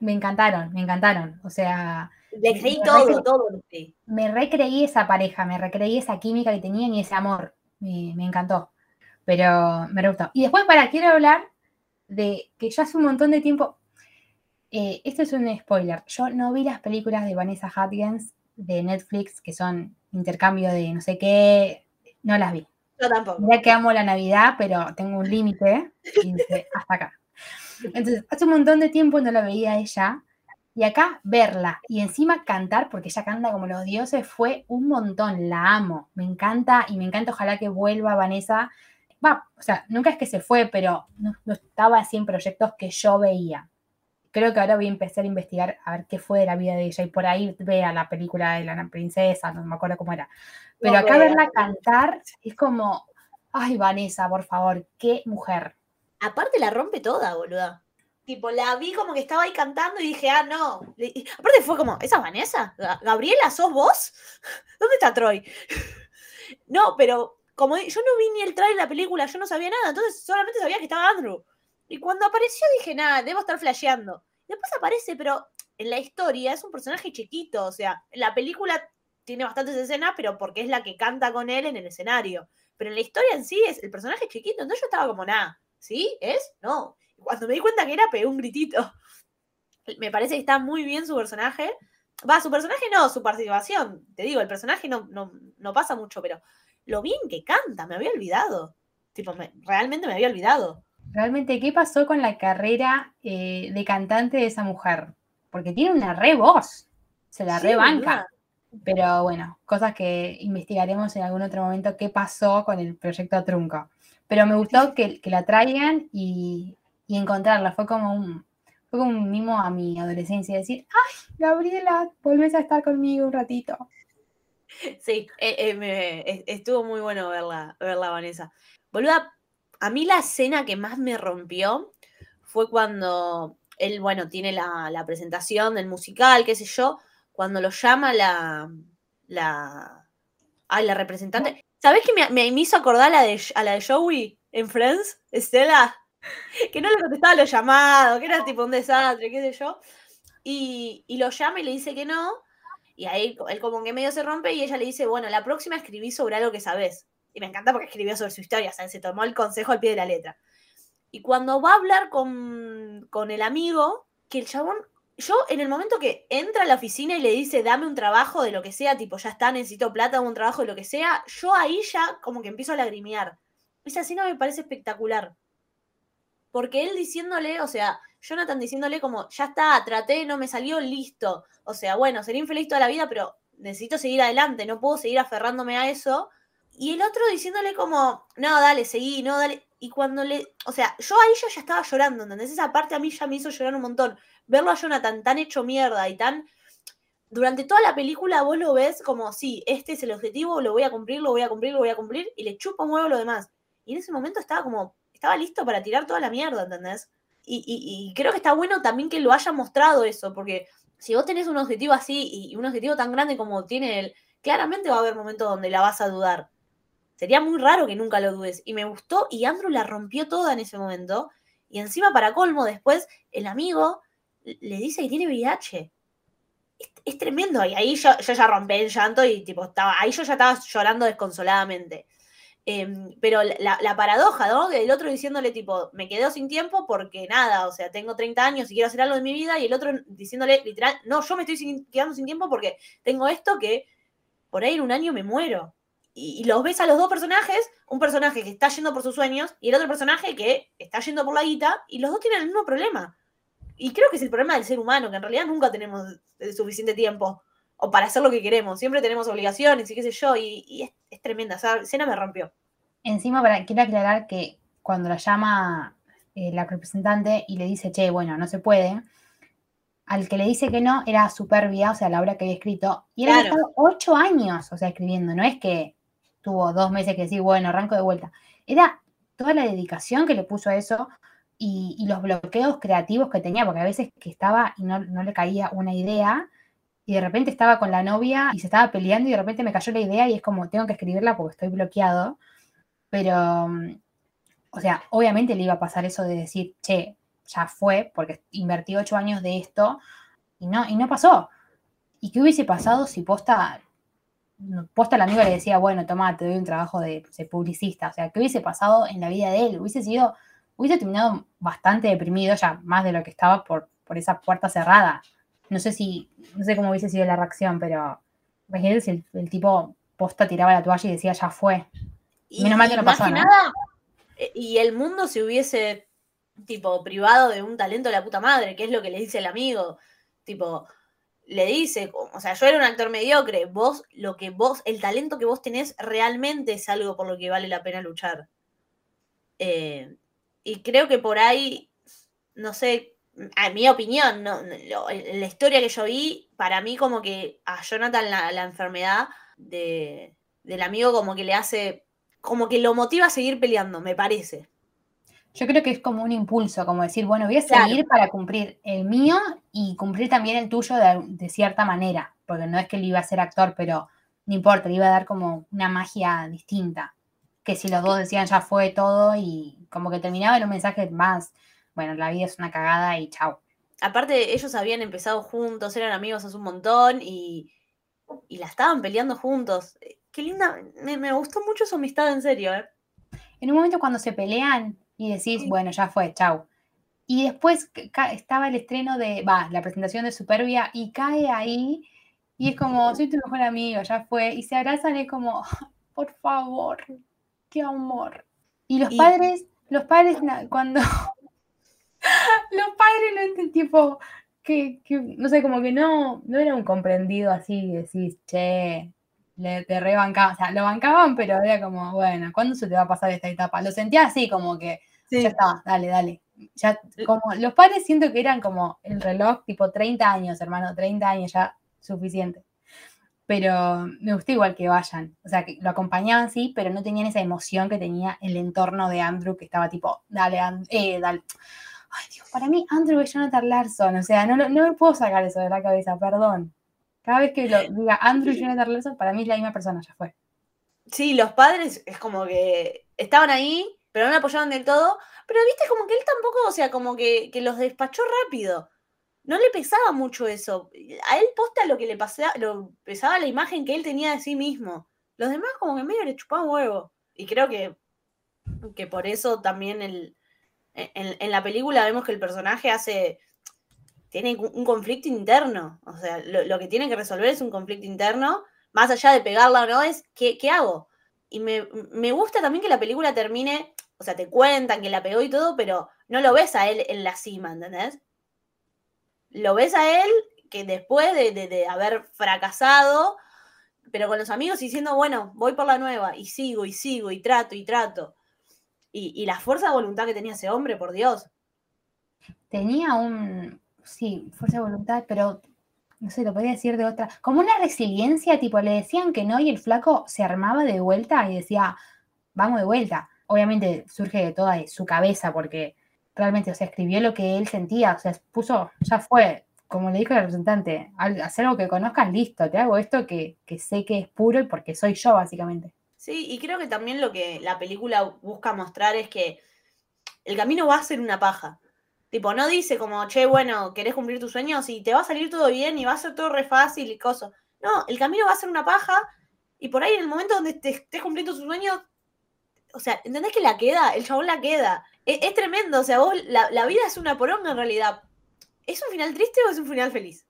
Me encantaron, me encantaron. O sea, Le Me- creí me todo, todo. me recreí esa pareja, me recreí esa química que tenían y ese amor. Me, me encantó. Pero me re gustó. Y después, para, quiero hablar de que yo hace un montón de tiempo. eh, esto es un spoiler. Yo no vi las películas de Vanessa Hudgens de Netflix, que son intercambio de no sé qué. No las vi. Yo tampoco. Mira que amo la Navidad, pero tengo un límite y hasta acá. Entonces, hace un montón de tiempo no la veía ella. Y acá verla y encima cantar, porque ella canta como los dioses, fue un montón. La amo. Me encanta y me encanta. Ojalá que vuelva Vanessa. Va, o sea, nunca es que se fue, pero no, no estaba así en proyectos que yo veía. Creo que ahora voy a empezar a investigar a ver qué fue de la vida de ella y por ahí vea la película de la princesa, no me acuerdo cómo era. Pero No, acá verla cantar es como, ay, Vanessa, por favor, qué mujer. Aparte la rompe toda, boluda. Tipo, la vi como que estaba ahí cantando y dije, ah, no. Y aparte fue como, ¿esa es Vanessa? Ga- ¿Gabriela, sos vos? ¿Dónde está Troy? no, pero como yo no vi ni el trailer de la película, yo no sabía nada, entonces solamente sabía que estaba Andrew. Y cuando apareció dije, nada, debo estar flasheando. Después aparece, pero en la historia es un personaje chiquito, o sea, la película tiene bastantes escenas, pero porque es la que canta con él en el escenario. Pero en la historia en sí es el personaje chiquito, entonces yo estaba como, nada, ¿sí? ¿Es? No. Y Cuando me di cuenta que era, pegué un gritito. Me parece que está muy bien su personaje. Va, su personaje no, su participación. Te digo, el personaje no, no, no pasa mucho, pero lo bien que canta, me había olvidado. Tipo, me- realmente me había olvidado. Realmente, ¿qué pasó con la carrera eh, de cantante de esa mujer? Porque tiene una re voz, se la Sí, rebanca. Pero bueno, cosas que investigaremos en algún otro momento qué pasó con el proyecto Trunco. Pero me gustó que, que la traigan y, y encontrarla. Fue como un fue como un mimo a mi adolescencia. Decir, ay, Gabriela, volvés a estar conmigo un ratito. Sí, eh, eh, me- es- estuvo muy bueno verla, verla, Vanessa. Boluda, a mí la escena que más me rompió fue cuando él, bueno, tiene la, presentación del musical, qué sé yo, cuando lo llama la, la, ay, la representante. ¿Sabés que me, me- me hizo acordar a la, de, a la de Joey en Friends, Estela? Que no le contestaba los llamados, que era tipo un desastre, qué sé yo. Y, y lo llama y le dice que no. Y ahí él como que medio se rompe y ella le dice, bueno, la próxima escribí sobre algo que sabes. Y me encanta porque escribió sobre su historia, o se tomó el consejo al pie de la letra. Y cuando va a hablar con, con el amigo, que el chabón, yo en el momento que entra a la oficina y le dice, dame un trabajo de lo que sea, tipo, ya está, necesito plata, un trabajo de lo que sea, yo ahí ya como que empiezo a lagrimear. Esa escena me parece espectacular. Porque él diciéndole, o sea, Jonathan diciéndole como, ya está, traté, no me salió, listo. O sea, bueno, sería infeliz toda la vida, pero necesito seguir adelante, no puedo seguir aferrándome a eso. Y el otro diciéndole como, no, dale, seguí, no, dale. Y cuando le, o sea, yo ahí yo ya estaba llorando, ¿entendés? Esa parte a mí ya me hizo llorar un montón. Verlo a Jonathan tan hecho mierda y tan... Durante toda la película vos lo ves como, sí, este es el objetivo, lo voy a cumplir, lo voy a cumplir, lo voy a cumplir, y le chupa un huevo lo demás. Y en ese momento estaba como, estaba listo para tirar toda la mierda, ¿entendés? Y, y- y creo que está bueno también que lo haya mostrado eso, porque si vos tenés un objetivo así y un objetivo tan grande como tiene él, claramente va a haber momentos donde la vas a dudar. Sería muy raro que nunca lo dudes. Y me gustó y Andrew la rompió toda en ese momento. Y encima, para colmo, después el amigo le dice que tiene VIH. Es, tremendo. Y ahí yo, yo ya rompí el llanto y tipo, estaba, ahí yo ya estaba llorando desconsoladamente. Em, pero la, paradoja, ¿no? El otro diciéndole, tipo, me quedo sin tiempo porque nada, o sea, tengo 30 años y quiero hacer algo de mi vida, y el otro diciéndole, literal, no, yo me estoy quedando sin tiempo porque tengo esto que por ahí en un año me muero. Y, los ves a los dos personajes, un personaje que está yendo por sus sueños y el otro personaje que está yendo por la guita, y los dos tienen el mismo problema. Y creo que es el problema del ser humano, que en realidad nunca tenemos suficiente tiempo o para hacer lo que queremos. Siempre tenemos obligaciones y qué sé yo, y, es, tremenda. Esa escena me rompió. Encima, para, quiero aclarar que cuando la llama eh, la representante y le dice, che, bueno, no se puede, al que le dice que no era Superbia, o sea, la obra que había escrito, y él había estado ocho años, o sea, escribiendo, no es que tuvo dos meses que decir, bueno, arranco de vuelta. Era toda la dedicación que le puso a eso y, los bloqueos creativos que tenía, porque a veces que estaba y no, no le caía una idea, y de repente estaba con la novia y se estaba peleando y de repente me cayó la idea y es como, tengo que escribirla porque estoy bloqueado. Pero, mm, o sea, obviamente le iba a pasar eso de decir, che, ya fue, porque invertí ocho años de esto y no, y no pasó. ¿Y qué hubiese pasado si posta, posta el amigo le decía, bueno, toma, te doy un trabajo de, de, publicista? O sea, ¿qué hubiese pasado en la vida de él? Hubiese sido, hubiese terminado bastante deprimido, ya más de lo que estaba por, por esa puerta cerrada. No sé si, no sé cómo hubiese sido la reacción, pero imagínate si el, tipo posta tiraba la toalla y decía ya fue. Y, Menos mal que no pasó, nada. Eh, y el mundo se hubiese, tipo, privado de un talento de la puta madre, que es lo que le dice el amigo. Tipo, le dice, o sea, yo era un actor mediocre, vos, lo que vos, el talento que vos tenés realmente es algo por lo que vale la pena luchar. Eh, y creo que por ahí, no sé, a mi opinión, no, la historia que yo vi, para mí como que a Jonathan la, enfermedad de, del amigo como que le hace, como que lo motiva a seguir peleando, me parece. Yo creo que es como un impulso, como decir, bueno, voy a seguir para cumplir el mío y cumplir también el tuyo de, cierta manera, porque no es que le iba a ser actor, pero no importa, le iba a dar como una magia distinta, que si los dos decían ya fue todo y como que terminaba en un mensaje más bueno, la vida es una cagada y chao. Aparte, ellos habían empezado juntos, eran amigos hace un montón y, la estaban peleando juntos. Eh, qué linda, me, gustó mucho su amistad, en serio. ¿eh? En un momento cuando se pelean y decís, bueno, ya fue, chao. Y después estaba el estreno de, va, la presentación de Superbia y cae ahí y es como, soy tu mejor amigo, ya fue. Y se abrazan y es como, por favor, qué amor. Y los padres, los padres cuando los padres no entienden, tipo, que, no sé, como que no, no era un comprendido así, decís, che, le, te rebancaban, o sea, lo bancaban, pero era como, bueno, ¿cuándo se te va a pasar esta etapa? Lo sentía así, como que, ya está, dale, dale. Ya, como, los padres siento que eran como el reloj, tipo 30 años, hermano, 30 años ya, suficiente. Pero me gustó igual que vayan. O sea, que lo acompañaban, sí, pero no tenían esa emoción que tenía el entorno de Andrew, que estaba tipo, dale, eh, dale Ay, Dios, para mí Andrew es Jonathan Larson, o sea, no, no, me puedo sacar eso de la cabeza, perdón. Cada vez que lo diga Andrew y Jonathan Larson, para mí es la misma persona, ya fue. Sí, los padres es como que estaban ahí, pero no me apoyaban del todo. Pero viste como que él tampoco, o sea, como que, los despachó rápido. No le pesaba mucho eso. A él posta lo que le pasaba, lo pesaba la imagen que él tenía de sí mismo. Los demás como que medio le chupaban huevo. Y creo que, que por eso también el, en, la película vemos que el personaje hace, tiene un conflicto interno, o sea, lo, que tiene que resolver es un conflicto interno, más allá de pegarla o no, es ¿qué, hago? Y me, gusta también que la película termine, o sea, te cuentan que la pegó y todo, pero no lo ves a él en la cima, ¿entendés? Lo ves a él que después de, haber fracasado, pero con los amigos diciendo, bueno, voy por la nueva, y sigo, y sigo, y trato, y trato. Y, la fuerza de voluntad que tenía ese hombre, por Dios. Tenía un, sí, fuerza de voluntad, pero no sé, lo podía decir de otra, como una resiliencia, tipo, le decían que no y el flaco se armaba de vuelta y decía, vamos de vuelta. Obviamente surge de toda su cabeza porque realmente, o sea, escribió lo que él sentía, o sea, puso, ya fue, como le dijo el representante, hacer algo que conozcas, listo, te hago esto que, que sé que es puro y porque soy yo, básicamente. Sí, y creo que también lo que la película busca mostrar es que el camino va a ser una paja. Tipo, no dice como, che, bueno, ¿querés cumplir tus sueños? Y te va a salir todo bien y va a ser todo re fácil y cosas. No, el camino va a ser una paja y por ahí en el momento donde te estés cumpliendo tus sueños, o sea, ¿entendés que la queda? El chabón la queda. Es, es tremendo, o sea, vos, la, la vida es una poronga en realidad. ¿Es un final triste o es un final feliz?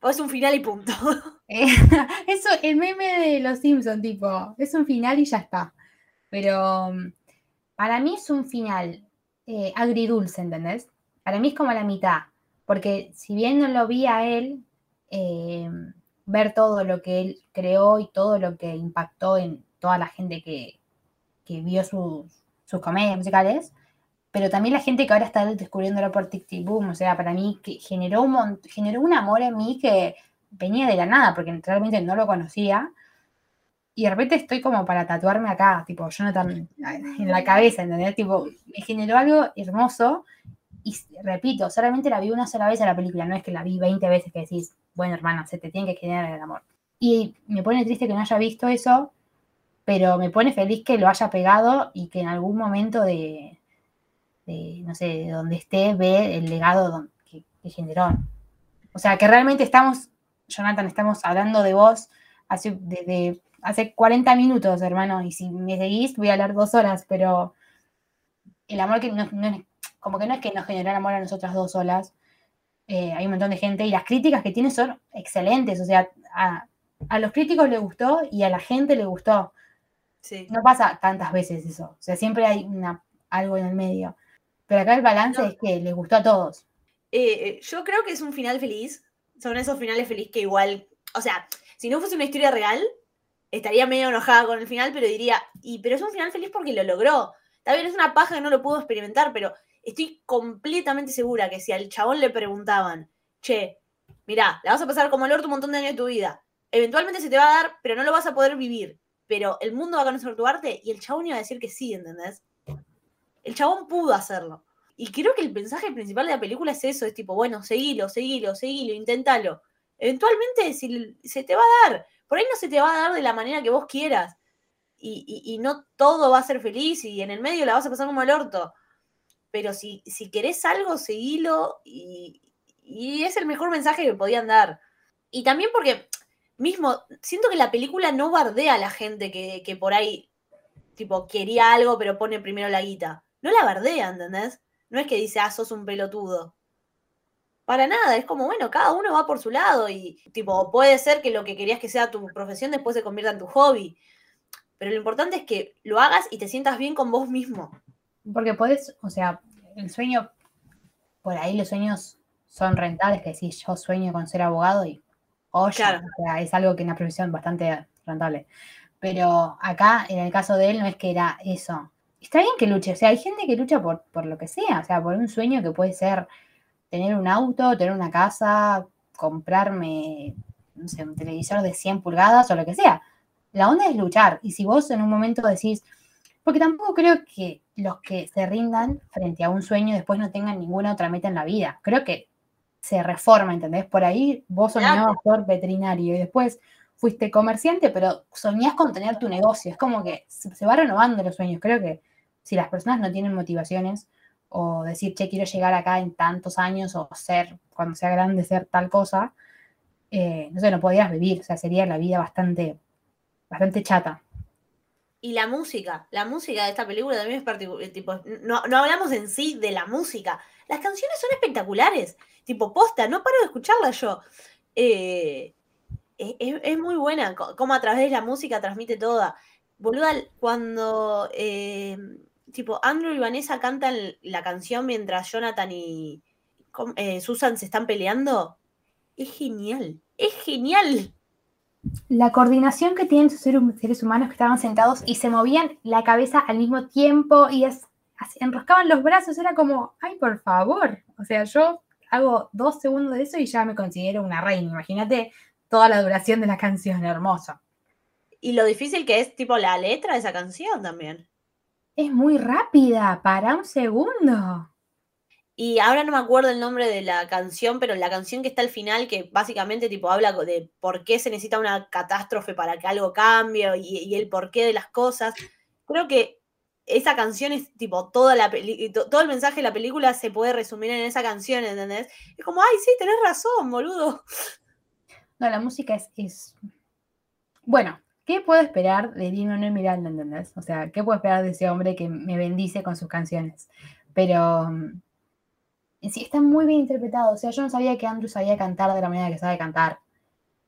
O es un final y punto. Eh, eso, el meme de los Simpsons, tipo, es un final y ya está. Pero mm, para mí es un final eh, agridulce, ¿entendés? Para mí es como la mitad. Porque si bien no lo vi a él, eh, ver todo lo que él creó y todo lo que impactó en toda la gente que, que vio sus, sus comedias musicales, pero también la gente que ahora está descubriéndolo por TikTok Boom, o sea, para mí que generó un, generó un amor en mí que venía de la nada, porque realmente no lo conocía. Y de repente estoy como para tatuarme acá, tipo Jonathan en la cabeza, ¿entendés? Tipo, me generó algo hermoso. Y repito, solamente la vi una sola vez a la película, no es que la vi 20 veces que decís, bueno, hermana, se te tiene que generar el amor. Y me pone triste que no haya visto eso, pero me pone feliz que lo haya pegado y que en algún momento de, no sé, de donde esté, ve el legado que, generó. O sea, que realmente estamos, Jonathan, estamos hablando de vos hace, desde hace 40 minutos, hermano, y si me seguís voy a hablar dos horas, pero el amor que no, es, como que no es que nos generó amor a nosotras dos solas, eh, hay un montón de gente y las críticas que tiene son excelentes, o sea, a, a los críticos les gustó y a la gente le gustó. Sí. No pasa tantas veces eso, o sea, siempre hay una, algo en el medio. Pero acá el balance No. es que les gustó a todos. Eh, eh, yo creo que es un final feliz. Son esos finales felices que igual. O sea, si no fuese una historia real, estaría medio enojada con el final, pero diría. Y, pero es un final feliz porque lo logró. Está bien, es una paja que no lo pudo experimentar, pero estoy completamente segura que si al chabón le preguntaban, che, mirá, la vas a pasar como el orto un montón de años de tu vida. Eventualmente se te va a dar, pero no lo vas a poder vivir. Pero el mundo va a conocer tu arte y el chabón iba a decir que sí, ¿entendés? El chabón pudo hacerlo. Y creo que el mensaje principal de la película es eso, es tipo, bueno, seguilo, seguilo, seguilo, inténtalo. Eventualmente si, se te va a dar. Por ahí no se te va a dar de la manera que vos quieras. Y, no todo va a ser feliz y en el medio la vas a pasar como el orto. Pero si, si querés algo, seguilo y, y es el mejor mensaje que podían dar. Y también porque, mismo, siento que la película no bardea a la gente que, que por ahí, tipo, quería algo pero pone primero la guita. No la bardea, ¿entendés? No es que dice, ah, sos un pelotudo. Para nada, es como, bueno, cada uno va por su lado y, tipo, puede ser que lo que querías que sea tu profesión después se convierta en tu hobby. Pero lo importante es que lo hagas y te sientas bien con vos mismo. Porque podés, o sea, el sueño, por ahí los sueños son rentables, que decís, yo sueño con ser abogado y, Claro. o sea, es algo que es una profesión bastante rentable. Pero acá, en el caso de él, no es que era eso. Está bien que luche, o sea, hay gente que lucha por, por lo que sea, o sea, por un sueño que puede ser tener un auto, tener una casa, comprarme, no sé, un televisor de 100 pulgadas o lo que sea. La onda es luchar. Y si vos en un momento decís, porque tampoco creo que los que se rindan frente a un sueño después no tengan ninguna otra meta en la vida. Creo que se reforma, ¿entendés? Por ahí vos soñabas ser veterinario y después fuiste comerciante, pero soñás con tener tu negocio. Es como que se, se va renovando los sueños. Creo que si las personas no tienen motivaciones o decir, che, quiero llegar acá en tantos años o ser, cuando sea grande, ser tal cosa, eh, no sé, no podrías vivir. O sea, sería la vida bastante, bastante chata. Y la música, la música de esta película también es particular. Tipo, no, no hablamos en sí de la música. Las canciones son espectaculares. Tipo, posta, no paro de escucharla yo. Eh, es, es- muy buena, co- como a través de la música transmite toda. Boluda, cuando eh, tipo Andrew y Vanessa cantan la canción mientras Jonathan y. Eh, Susan se están peleando, es genial, es genial. La coordinación que tienen esos seres, humanos que estaban sentados y se movían la cabeza al mismo tiempo y es, así, enroscaban los brazos, era como, ay, por favor. O sea, yo hago dos segundos de eso y ya me considero una reina. Imagínate toda la duración de la canción, hermosa. Y lo difícil que es tipo la letra de esa canción también. Es muy rápida, para un segundo. Y ahora no me acuerdo el nombre de la canción, pero la canción que está al final, que básicamente tipo habla de por qué se necesita una catástrofe para que algo cambie y, y el porqué de las cosas. Creo que esa canción es tipo toda la todo el mensaje de la película se puede resumir en esa canción, ¿entendés? Es como, ay, sí, tenés razón, boludo. No, la música es, es- Bueno, ¿qué puedo esperar de Lin Manuel Miranda, entendés? O sea, ¿qué puedo esperar de ese hombre que me bendice con sus canciones? Pero mm, sí, está muy bien interpretado. O sea, yo no sabía que Andrew sabía cantar de la manera que sabe cantar.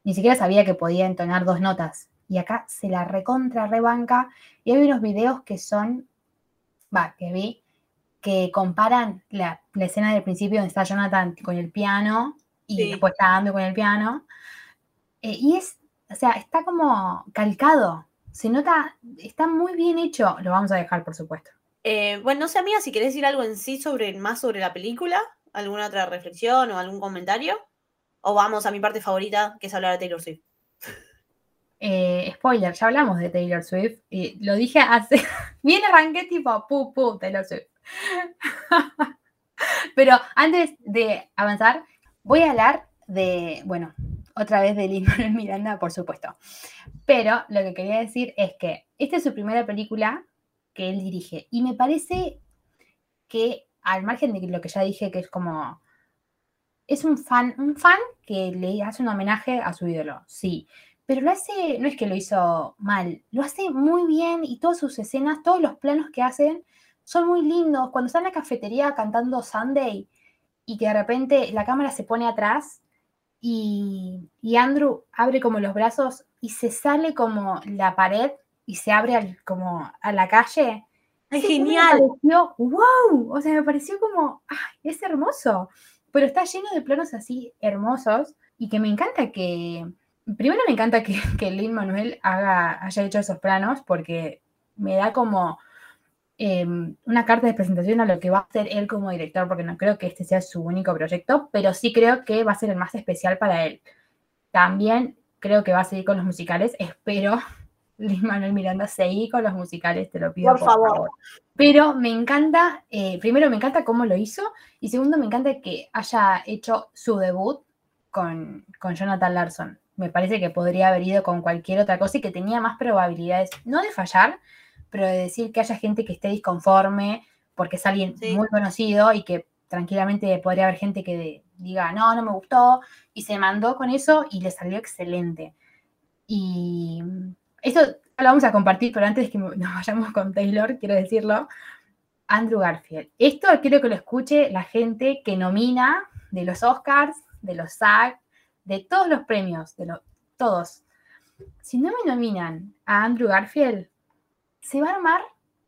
Ni siquiera sabía que podía entonar dos notas. Y acá se la recontra rebanca. Y hay unos videos que son, va, que vi, que comparan la, la escena del principio donde está Jonathan con el piano y Sí. después está Andrew con el piano. Eh, y es, o sea, está como calcado. Se nota, está muy bien hecho. Lo vamos a dejar, por supuesto. Eh, bueno, no sé, amiga, si querés decir algo en sí sobre más sobre la película, alguna otra reflexión o algún comentario, o vamos a mi parte favorita, que es hablar de Taylor Swift. Eh, spoiler, ya hablamos de Taylor Swift. Y lo dije hace. Bien arranqué tipo, pu, pu, Taylor Swift. Pero antes de avanzar, voy a hablar de, bueno, otra vez de Lin Miranda, por supuesto. Pero lo que quería decir es que esta es su primera película que él dirige. Y me parece que, al margen de lo que ya dije, que es como. Es un fan, un fan que le hace un homenaje a su ídolo, sí. Pero lo hace, no es que lo hizo mal, lo hace muy bien y todas sus escenas, todos los planos que hacen son muy lindos. Cuando está en la cafetería cantando Sunday y que de repente la cámara se pone atrás y, y Andrew abre como los brazos y se sale como la pared y se abre al- como a la calle. ¡Ay, genial! Me pareció, wow, o sea, me pareció como, ay, es hermoso, pero está lleno de planos así hermosos y que me encanta que, primero me encanta que, que Lin Manuel haga, haya hecho esos planos porque me da como eh, una carta de presentación a lo que va a hacer él como director, porque no creo que este sea su único proyecto, pero sí creo que va a ser el más especial para él. También creo que va a seguir con los musicales, espero. Manuel Miranda, seguí con los musicales, te lo pido. Por favor. Pero me encanta, eh, primero me encanta cómo lo hizo y segundo me encanta que haya hecho su debut con, con Jonathan Larson. Me parece que podría haber ido con cualquier otra cosa y que tenía más probabilidades, no de fallar, pero de decir que haya gente que esté disconforme porque es alguien Sí. muy conocido y que tranquilamente podría haber gente que diga, no, no me gustó, y se mandó con eso y le salió excelente. Y esto lo vamos a compartir, pero antes que nos vayamos con Taylor, quiero decirlo, Andrew Garfield. Esto quiero que lo escuche la gente que nomina de los Oscars, de los SAG, de todos los premios, de los, todos. Si no me nominan a Andrew Garfield, se va a armar,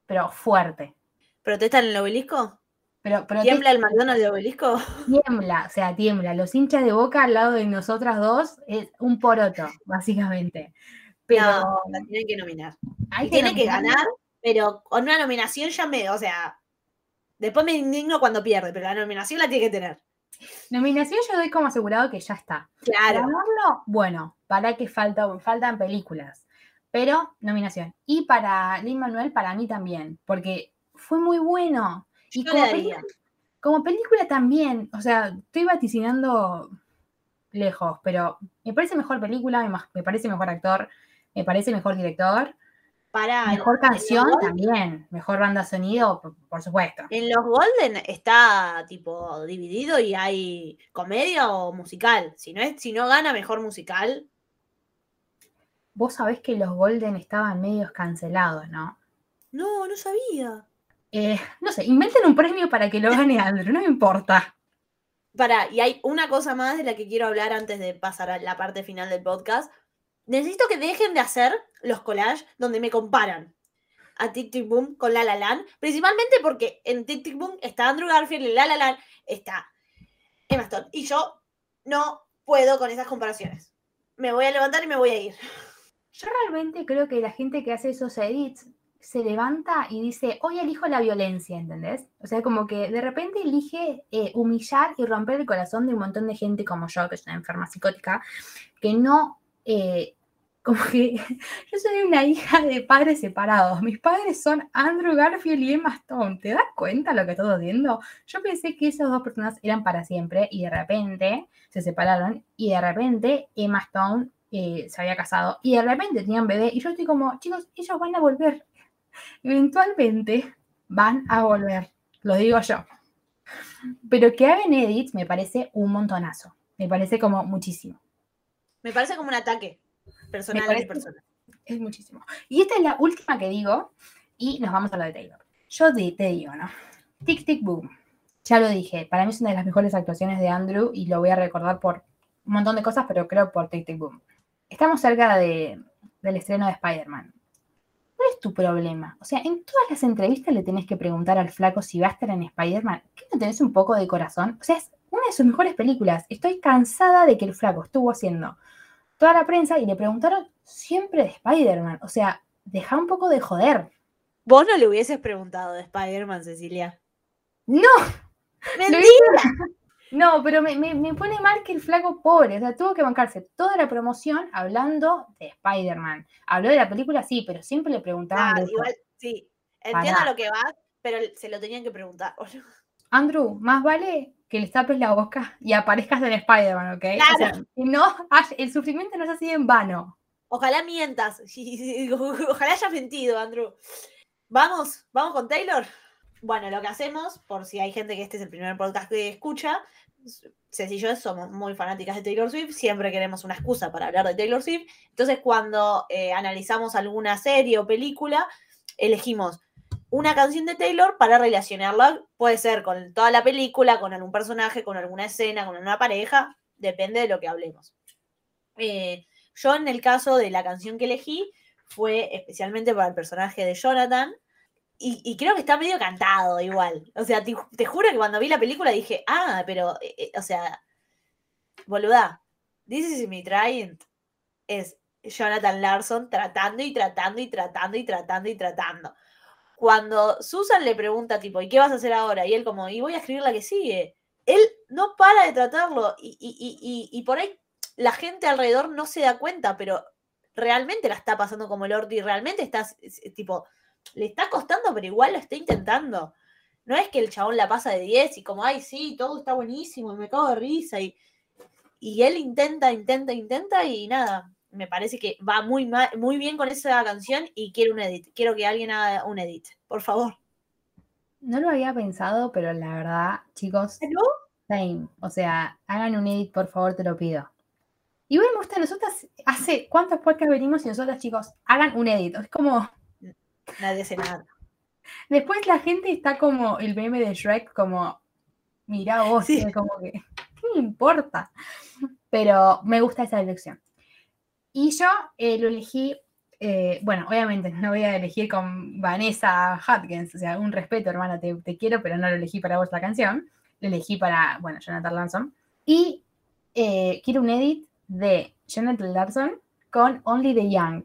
pero fuerte. ¿Protestan en el obelisco? Pero, pero ¿Tiembla el McDonald's de obelisco? tiembla, o sea, tiembla. Los hinchas de boca al lado de nosotras dos es un poroto, básicamente. Pero No, la tienen que nominar. hay Y tiene que ganar, pero con una nominación ya me, o sea, después me indigno cuando pierde, pero la nominación la tiene que tener. Nominación yo doy como asegurado que ya está. Para Claro. ganarlo, bueno, para que falta, faltan películas, pero nominación. Y para Lin Manuel, para mí también, porque fue muy bueno. Y Yo como, le daría. como película también, o sea, estoy vaticinando lejos, pero me parece mejor película, me parece mejor actor, me parece mejor director, Para, mejor canción también, mejor banda sonido, por, por supuesto. En los Golden está tipo dividido y hay comedia o musical. Si no, es, si no gana mejor musical, Vos sabés que los Golden estaban medios cancelados, ¿no? no, no sabía. Eh, no sé, inventen un premio para que lo gane Andrew, no me importa. Para, y hay una cosa más de la que quiero hablar antes de pasar a la parte final del podcast. Necesito que dejen de hacer los collages donde me comparan a Tic Tic Boom con La La Land, principalmente porque en Tic Tic Boom está Andrew Garfield, en La La Land está Emma Stone, y yo no puedo con esas comparaciones. Me voy a levantar y me voy a ir. Yo realmente creo que la gente que hace esos edits se levanta y dice, hoy elijo la violencia, ¿entendés? O sea, como que de repente elige eh, humillar y romper el corazón de un montón de gente como yo, que es una enferma psicótica, que no, eh, como que yo soy una hija de padres separados. Mis padres son Andrew Garfield y Emma Stone. ¿Te das cuenta lo que estoy haciendo? Yo pensé que esas dos personas eran para siempre y de repente se separaron y de repente Emma Stone eh, se había casado y de repente tenían bebé y yo estoy como, chicos, ellos van a volver. Eventualmente van a volver, lo digo yo. Pero que hagan edits me parece un montonazo. Me parece como muchísimo. Me parece como un ataque personal a mi persona. Es muchísimo. Y esta es la última que digo y nos vamos a lo de Taylor. Yo di- te digo, ¿no? Tic Tic Boom. Ya lo dije, para mí es una de las mejores actuaciones de Andrew y lo voy a recordar por un montón de cosas, pero creo por Tic Tic Boom. Estamos cerca de- del estreno de Spider-Man. ¿Cuál es tu problema? O sea, en todas las entrevistas le tenés que preguntar al flaco si va a estar en Spider-Man. ¿Qué no tenés un poco de corazón? O sea, es una de sus mejores películas. Estoy cansada de que el flaco estuvo haciendo toda la prensa y le preguntaron siempre de Spider-Man. O sea, deja un poco de joder. Vos no le hubieses preguntado de Spider-Man, Cecilia. No, ¡Mentira! no, pero me, me- me pone mal que el flaco pobre, o sea, tuvo que bancarse toda la promoción hablando de Spider-Man. Habló de la película, sí, pero siempre le preguntaban. Ah, igual, sí. Entiendo Pará. lo que vas, pero se lo tenían que preguntar. Andrew, más vale que le tapes la boca y aparezcas en Spider-Man, ¿ok? O sea, Claro. que no, el sufrimiento no es así en vano. Ojalá mientas. Ojalá hayas mentido, Andrew. Vamos, vamos con Taylor. Bueno, lo que hacemos, por si hay gente que este es el primer podcast que escucha, Ceci y yo somos muy fanáticas de Taylor Swift, siempre queremos una excusa para hablar de Taylor Swift. Entonces, cuando eh, analizamos alguna serie o película, elegimos una canción de Taylor para relacionarla, puede ser con toda la película, con algún personaje, con alguna escena, con una pareja, depende de lo que hablemos. Eh, yo en el caso de la canción que elegí fue especialmente para el personaje de Jonathan y, creo que está medio cantado igual. O sea, te, te juro que cuando vi la película dije, ah, pero, eh, eh, o sea, boluda, This is me trying es Jonathan Larson tratando y tratando y tratando y tratando y tratando. Cuando Susan le pregunta, tipo, ¿y qué vas a hacer ahora? Y él como, y voy a escribir la que sigue. Él no para de tratarlo y, y- y- y- por ahí la gente alrededor no se da cuenta, pero realmente la está pasando como el y realmente está, s- s- tipo, le está costando, pero igual lo está intentando. No es que el chabón la pasa de 10 y como, ay, sí, todo está buenísimo y me cago de risa y, y él intenta, intenta, intenta y nada. Me parece que va muy, muy bien con esa canción y quiero un edit. Quiero que alguien haga un edit, por favor. No lo había pensado, pero la verdad, chicos, ¿No? same. O sea, hagan un edit, por favor, te lo pido. Igual me gusta, nosotras, hace cuántos podcasts venimos y nosotras, chicos, hagan un edit. Es como, Nadie hace nada. después la gente está como el meme de Shrek, como, mira vos, Sí. como que, ¿qué me importa? Pero me gusta esa elección. Y yo eh, lo elegí, eh, bueno, obviamente no voy a elegir con Vanessa Hudgens, o sea, un respeto, hermana, te, te quiero, pero no lo elegí para vos la canción, lo elegí para, bueno, Jonathan Larson. Y eh, quiero un edit de Jonathan Larson con Only the Young,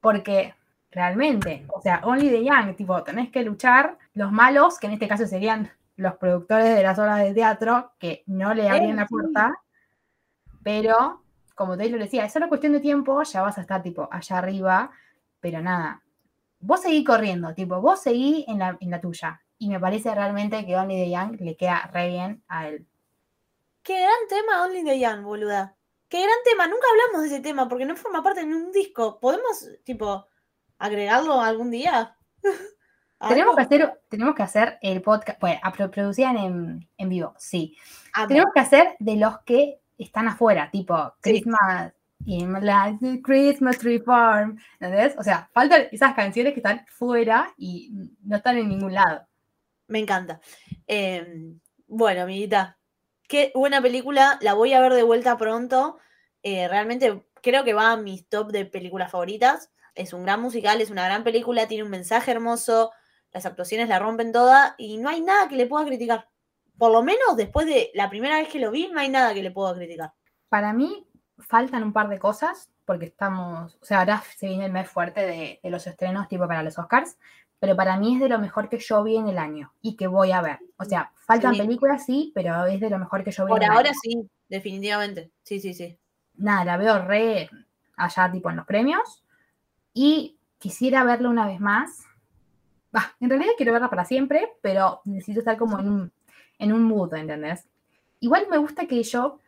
porque realmente, o sea, Only the Young, tipo, tenés que luchar los malos, que en este caso serían los productores de las obras de teatro, que no le abrían la puerta, pero como Taylor decía, es solo cuestión de tiempo, ya vas a estar tipo allá arriba, pero nada, vos seguí corriendo, tipo, vos seguí en la, en la tuya. Y me parece realmente que Only the Young le queda re bien a él. Qué gran tema Only the Young, boluda. Qué gran tema. Nunca hablamos de ese tema porque no forma parte de ningún disco. ¿Podemos, tipo, agregarlo algún día? Tenemos que, hacer, tenemos que hacer el podcast, bueno, producían en, en vivo, sí. Amo. Tenemos que hacer de los que están afuera, tipo Sí. Christmas, in my life, Christmas Tree Farm, ¿entendés? O sea, faltan esas canciones que están fuera y no están en ningún lado. Me encanta. Eh, bueno, amiguita, qué buena película. La voy a ver de vuelta pronto. Eh, realmente creo que va a mis top de películas favoritas. Es un gran musical, es una gran película, tiene un mensaje hermoso, las actuaciones la rompen toda y no hay nada que le pueda criticar. Por lo menos después de la primera vez que lo vi, no hay nada que le pueda criticar. Para mí faltan un par de cosas, porque estamos, o sea, ahora se viene el mes fuerte de, de los estrenos tipo para los Oscars, pero para mí es de lo mejor que yo vi en el año y que voy a ver. O sea, faltan Sí. películas, sí, pero es de lo mejor que yo vi Por en el ahora año. sí, definitivamente. Sí, sí, sí. Nada, la veo re, allá tipo en los premios. Y quisiera verla una vez más. Bah, en realidad quiero verla para siempre, pero necesito estar como en un, en un mood, ¿entendés? Igual me gusta que yo,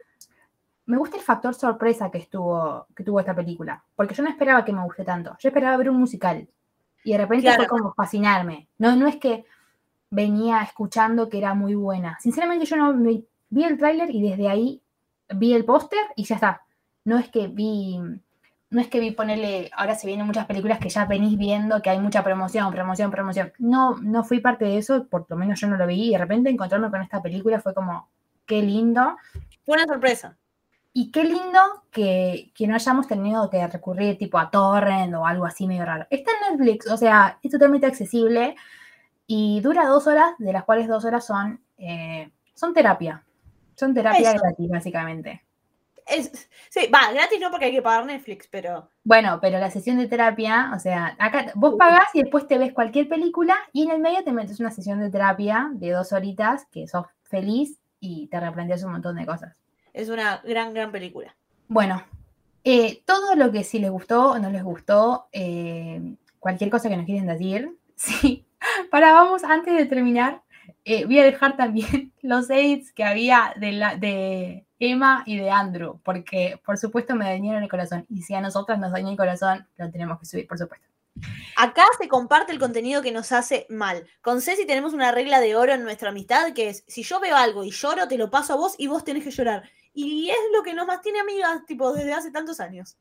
me gusta el factor sorpresa que, estuvo, que tuvo esta película, porque yo no esperaba que me guste tanto, yo esperaba ver un musical y de repente Claro. fue como fascinarme. No, no es que venía escuchando que era muy buena. Sinceramente yo no me- vi el tráiler y desde ahí vi el póster y ya está. No es que vi, no es que vi ponerle, ahora se vienen muchas películas que ya venís viendo que hay mucha promoción, promoción, promoción. No, no fui parte de eso, por lo menos yo no lo vi y de repente encontrarme con esta película fue como, qué lindo. Fue una sorpresa. Y qué lindo que, que no hayamos tenido que recurrir tipo a Torrent o algo así medio raro. Está en Netflix, o sea, es totalmente accesible y dura dos horas, de las cuales dos horas son, eh, son terapia. Son terapia Eso. gratis, básicamente. Es, sí, va, gratis no porque hay que pagar Netflix, pero Bueno, pero la sesión de terapia, o sea, acá vos pagás y después te ves cualquier película y en el medio te metes una sesión de terapia de dos horitas que sos feliz y te replanteas un montón de cosas. es una gran, gran película. Bueno, eh, todo lo que si les gustó o no les gustó, eh, cualquier cosa que nos quieren decir, sí. Para vamos, antes de terminar, eh, voy a dejar también los edits que había de, la, de Emma y de Andrew, porque por supuesto me dañaron el corazón. Y si a nosotras nos dañó el corazón, lo tenemos que subir, por supuesto. Acá se comparte el contenido que nos hace mal. Con Ceci tenemos una regla de oro en nuestra amistad que es, si yo veo algo y lloro, te lo paso a vos y vos tenés que llorar. Y es lo que nos mantiene amigas, tipo, desde hace tantos años.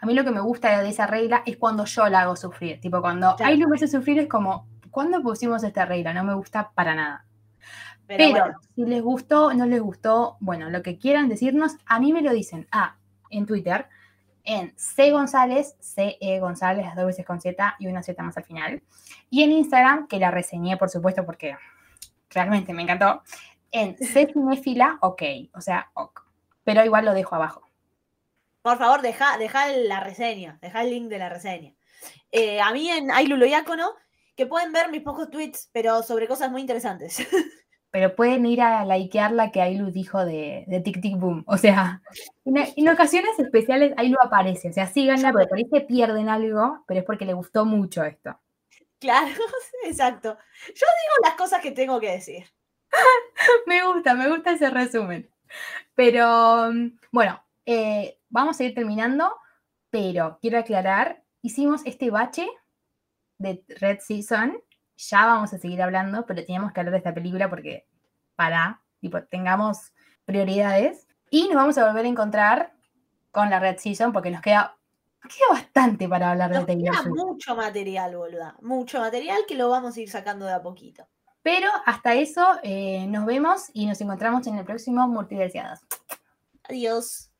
A mí lo que me gusta de esa regla es cuando yo la hago sufrir. Tipo, cuando Claro. hay me hace sufrir es como, ¿cuándo pusimos esta regla? No me gusta para nada. Pero, Pero bueno, si les gustó, no les gustó, bueno, lo que quieran decirnos, a mí me lo dicen. Ah, en Twitter, en C González, CE González, las dos veces con Z y una Z más al final. Y en Instagram, que la reseñé, por supuesto, porque realmente me encantó, en C Cinéfila, ok, o sea, ok. Pero igual lo dejo abajo. por favor, deja, deja la reseña, deja el link de la reseña. Eh, a mí en Ailulo Iácono, que pueden ver mis pocos tweets, pero sobre cosas muy interesantes. Pero pueden ir a likear la que Ailu dijo de, de Tic Tic Boom. O sea, en, en ocasiones especiales Ailu aparece. O sea, síganla, porque por ahí se pierden algo, pero es porque le gustó mucho esto. claro, exacto. Yo digo las cosas que tengo que decir. Me gusta, me gusta ese resumen. Pero mm, bueno, eh, vamos a ir terminando, pero quiero aclarar, hicimos este bache de Red Season, ya vamos a seguir hablando, pero teníamos que hablar de esta película porque para, tipo, tengamos prioridades. Y nos vamos a volver a encontrar con la Red Season porque nos queda, queda bastante para hablar de Nos Taylor queda Swift. mucho material, boluda. Mucho material que lo vamos a ir sacando de a poquito. Pero hasta eso, eh, nos vemos y nos encontramos en el próximo Multiversiadas. Adiós.